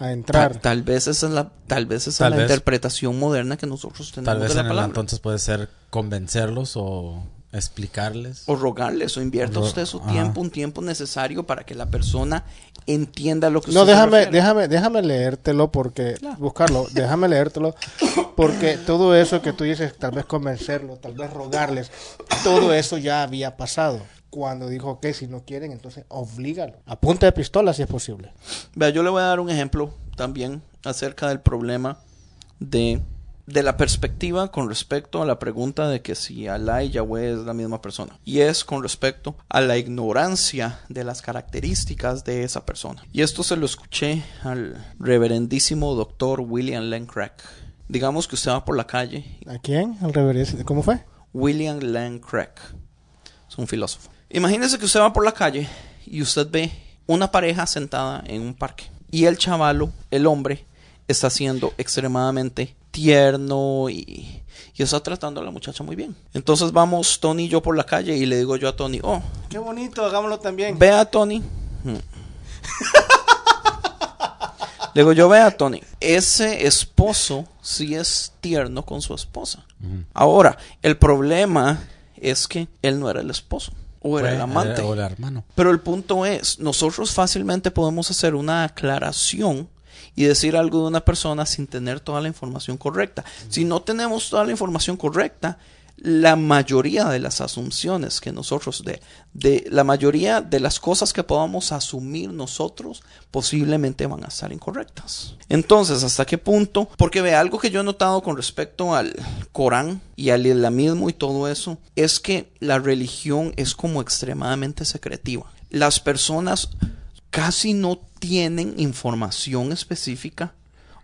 a entrar. tal vez esa es la, tal vez esa Tal es la vez. interpretación moderna que nosotros tenemos Tal vez de la en el palabra. entonces puede ser convencerlos o explicarles. o rogarles o invierta Ro- usted su ajá. tiempo, un tiempo necesario para que la persona entienda lo que No, usted déjame, déjame, déjame leértelo porque, buscarlo, déjame leértelo porque todo eso que tú dices, tal vez convencerlo, tal vez rogarles, todo eso ya había pasado. Cuando dijo, ok, si no quieren, entonces oblígalo. A punta de pistola si es posible. Vea, yo le voy a dar un ejemplo también acerca del problema de de la perspectiva con respecto a la pregunta de que si Alá y Yahweh es la misma persona. Y es con respecto a la ignorancia de las características de esa persona. Y esto se lo escuché al reverendísimo doctor William Lane Craig. Digamos que usted va por la calle. ¿A quién? ¿Al reverendo? ¿Cómo fue? William Lane Craig. Es un filósofo. Imagínese que usted va por la calle y usted ve una pareja sentada en un parque. Y el chavalo, el hombre, está siendo extremadamente tierno y, y está tratando a la muchacha muy bien. Entonces vamos Tony y yo por la calle y le digo yo a Tony, oh, Qué bonito, hagámoslo también. ve a Tony. Hmm. Le digo yo, ve a Tony. Ese esposo sí es tierno con su esposa. Ahora, el problema es que él no era el esposo. O era el amante. O el hermano. Pero el punto es, nosotros fácilmente podemos hacer una aclaración y decir algo de una persona sin tener toda la información correcta. Si no tenemos toda la información correcta, la mayoría de las asunciones que nosotros de, de la mayoría de las cosas que podamos asumir nosotros posiblemente van a estar incorrectas. Entonces, ¿hasta qué punto? Porque ve algo que yo he notado con respecto al Corán y al islamismo y todo eso, es que la religión es como extremadamente secretiva. Las personas casi no tienen información específica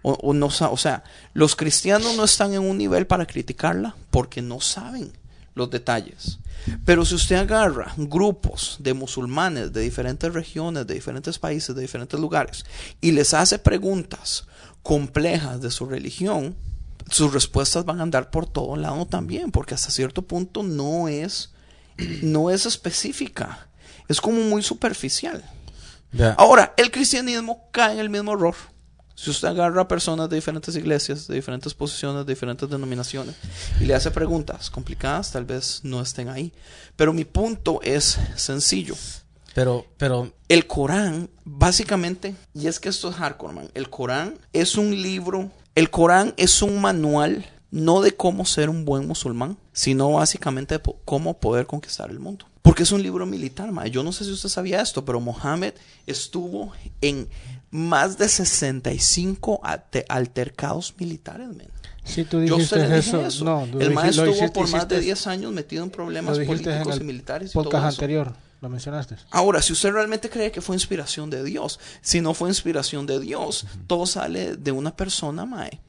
o, o no o sea, los cristianos no están en un nivel para criticarla porque no saben los detalles. Pero si usted agarra grupos de musulmanes de diferentes regiones, de diferentes países, de diferentes lugares, y les hace preguntas complejas de su religión, sus respuestas van a andar por todo lado también, porque hasta cierto punto no es, no es específica. Es como muy superficial. Ahora, el cristianismo cae en el mismo error. Si usted agarra a personas de diferentes iglesias, de diferentes posiciones, de diferentes denominaciones, y le hace preguntas complicadas, tal vez no estén ahí. Pero mi punto es sencillo. pero, pero, El Corán, básicamente, y es que esto es hardcore, man. El Corán es un libro, el Corán es un manual no de cómo ser un buen musulmán, sino básicamente de cómo poder conquistar el mundo. Porque es un libro militar, man. Yo no sé si usted sabía esto, pero Mohammed estuvo en más de 65 ate- altercados militares, man. Si tú Yo dijiste se le dije eso, eso. no, tú el maestro estuvo hiciste- por más de hiciste- 10 años metido en problemas en políticos y militares y todo podcast eso. anterior, lo mencionaste. Ahora, si usted realmente cree que fue inspiración de Dios, si no fue inspiración de Dios, todo sale de una persona, Mae,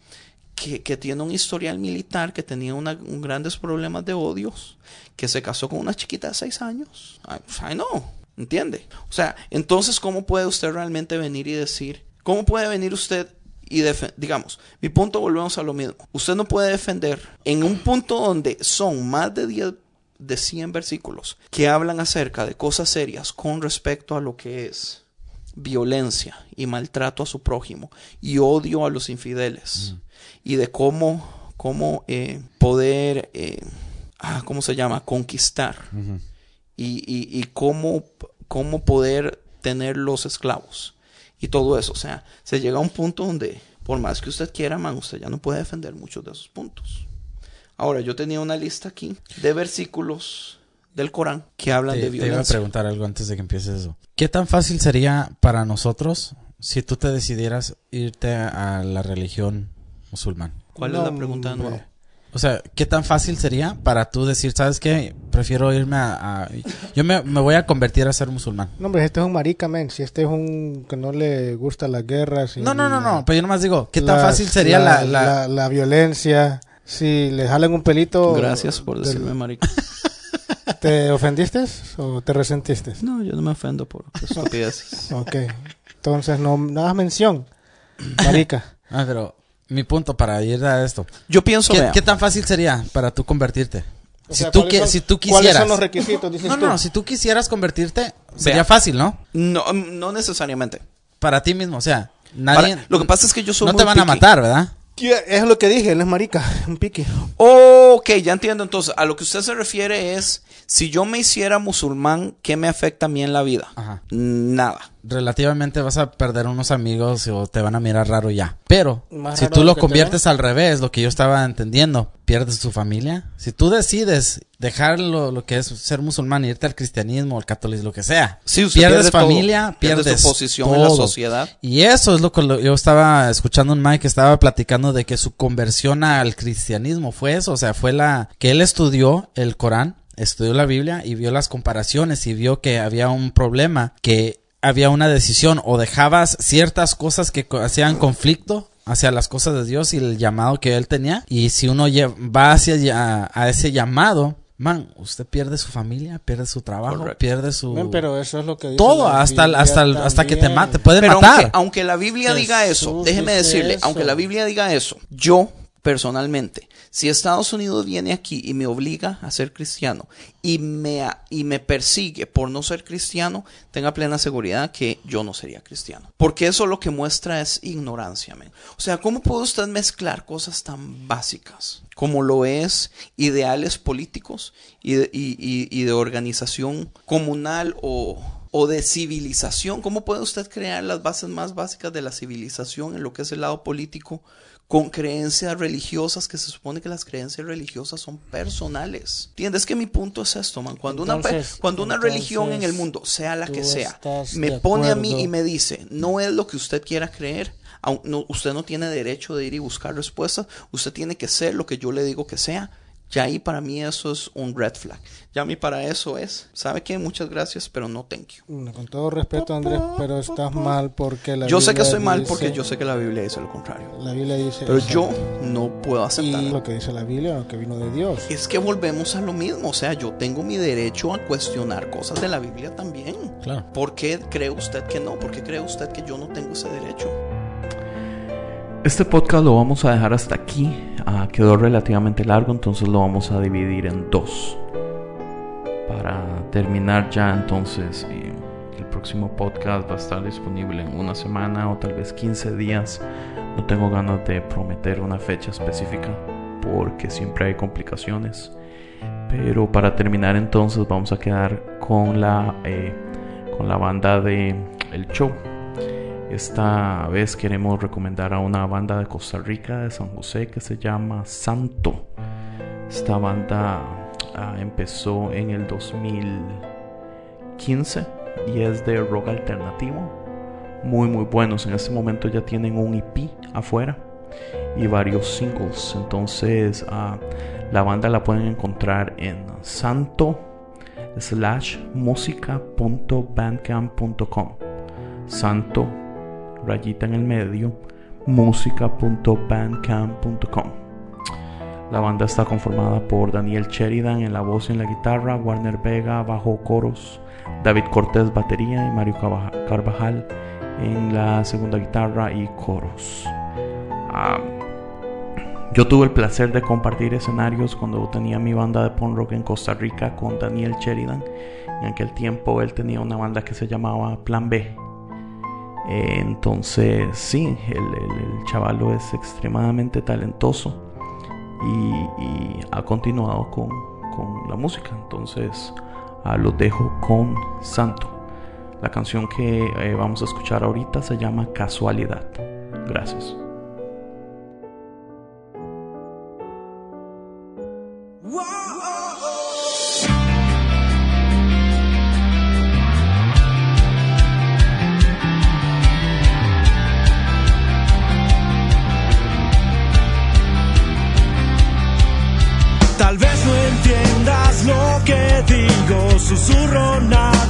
que, tiene un historial militar, que tenía un grandes problemas de odios, que se casó con una chiquita de seis años. I, I know, ¿entiende? O sea, entonces, ¿cómo puede usted realmente venir y decir, cómo puede venir usted y digamos, mi punto volvemos a lo mismo. Usted no puede defender en un punto donde son más de 10 de 100 versículos que hablan acerca de cosas serias con respecto a lo que es violencia y maltrato a su prójimo y odio a los infideles y de cómo, cómo eh, poder, eh, ah, ¿cómo se llama? Conquistar y, y, y cómo, cómo poder tener los esclavos y todo eso. O sea, se llega a un punto donde, por más que usted quiera, man, usted ya no puede defender muchos de esos puntos. Ahora, yo tenía una lista aquí de versículos del Corán que hablan te, de te iba a violencia. preguntar algo antes de que empieces eso. ¿Qué tan fácil sería para nosotros si tú te decidieras irte a la religión musulmán? ¿Cuál No, es la pregunta de nuevo? hombre. O sea, ¿qué tan fácil sería para tú decir, sabes qué? Prefiero irme a... a- yo me, me voy a convertir a ser musulmán. No, hombre, este es un marica, men. Si este es un que no le gusta las guerras. No, no, no, no. Pero yo nomás digo, ¿qué tan fácil sería la... la- la, la violencia? Si le jalan un pelito. Gracias por del- decirme, marica. ¿Te ofendiste o te resentiste? No, yo no me ofendo por estupideces. Ok. Entonces no, no hagas mención. Marica. Ah, pero mi punto para ir a esto. Yo pienso, ¿Qué, qué tan fácil sería para tú convertirte? O si, sea, tú, ¿cuáles que- son- si tú ¿Cuáles quisieras... son los requisitos? Dices No, tú? no, si tú quisieras convertirte, sería Vea. fácil, ¿no? no, no necesariamente. Para ti mismo, o sea, Para- nadie... lo que pasa es que yo soy No muy te van a picky. matar, ¿verdad? Es lo que dije, él es marica, un piqui. Ok, ya entiendo. Entonces, a lo que usted se refiere es, si yo me hiciera musulmán, ¿qué me afecta a mí en la vida? Ajá. Nada. Relativamente vas a perder unos amigos o te van a mirar raro ya. Pero Más si tú lo conviertes al revés, lo que yo estaba entendiendo, pierdes tu familia. Si tú decides dejar lo, lo que es ser musulmán y irte al cristianismo, al catolicismo, lo que sea, Sí, pierdes pierde todo. familia, Pierde pierdes su posición en la todo. sociedad. Y eso es lo que lo- yo estaba escuchando un Mike que estaba platicando de que su conversión al cristianismo fue eso, o sea, fue la que él estudió el Corán, estudió la Biblia y vio las comparaciones y vio que había un problema, que había una decisión o dejabas ciertas cosas que hacían conflicto hacia las cosas de Dios y el llamado que él tenía y si uno va hacia a ese llamado, man, usted pierde su familia, pierde su trabajo, Correcto. pierde su pero eso es lo que dice todo la hasta Biblia hasta hasta que te mate, puede Pero matar. aunque, aunque la Biblia diga eso, déjeme decirle, eso. aunque la Biblia diga eso, yo personalmente, si Estados Unidos viene aquí y me obliga a ser cristiano y me, y me persigue por no ser cristiano, tenga plena seguridad que yo no sería cristiano. Porque eso lo que muestra es ignorancia. O sea, ¿cómo puede usted mezclar cosas tan básicas como lo es ideales políticos y de, y de organización comunal o, o de civilización? ¿Cómo puede usted crear las bases más básicas de la civilización en lo que es el lado político con creencias religiosas que se supone que las creencias religiosas son personales? ¿Entiendes que mi punto es esto, man? Cuando una, cuando una religión en el mundo, sea la que sea, me pone a mí y me dice, no es lo que usted quiera creer, no- usted no tiene derecho de ir y buscar respuestas, usted tiene que ser lo que yo le digo que sea. Ya ahí para mí eso es un red flag. Ya a mí para eso es, ¿sabe qué? Muchas gracias, pero no thank you. Con todo respeto, Andrés, pero estás mal porque la Yo sé que estoy mal dice- porque yo sé que la Biblia dice lo contrario. La Biblia dice Pero eso. yo no puedo Y aceptarlo. lo que dice la Biblia, lo que vino de Dios. Es que volvemos a lo mismo, o sea, yo tengo mi derecho a cuestionar cosas de la Biblia también. Claro. ¿Por qué cree usted que no? ¿Por qué cree usted que yo no tengo ese derecho? Este podcast lo vamos a dejar hasta aquí. Ah, quedó relativamente largo, entonces lo vamos a dividir en dos. Para terminar ya, entonces, eh, el próximo podcast va a estar disponible en una semana o tal vez 15 días. No tengo ganas de prometer una fecha específica porque siempre hay complicaciones. Pero para terminar entonces vamos a quedar con la, eh, con la banda de El Show. Esta vez queremos recomendar a una banda de Costa Rica, de San José, que se llama Santo. Esta banda ah, empezó en el 2015 y es de rock alternativo. Muy muy buenos. En este momento ya tienen un EP afuera y varios singles. Entonces ah, la banda la pueden encontrar en santo slash música.bandcamp.com santo rayita en el medio música.bandcamp.com la banda está conformada por Daniel Sheridan en la voz y en la guitarra, Warner Vega bajo coros, David Cortés batería y Mario Carvajal en la segunda guitarra y coros. Ah, yo tuve el placer de compartir escenarios cuando tenía mi banda de punk rock en Costa Rica con Daniel Sheridan. En aquel tiempo él tenía una banda que se llamaba Plan B. Entonces, sí, el, el, el chavalo es extremadamente talentoso y, ha continuado con, la música. Entonces, ah, los dejo con Santo. La canción que eh, vamos a escuchar ahorita se llama Casualidad. Gracias. Tal susurro nada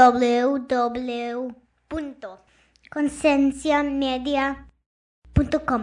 www.concienciamedia.com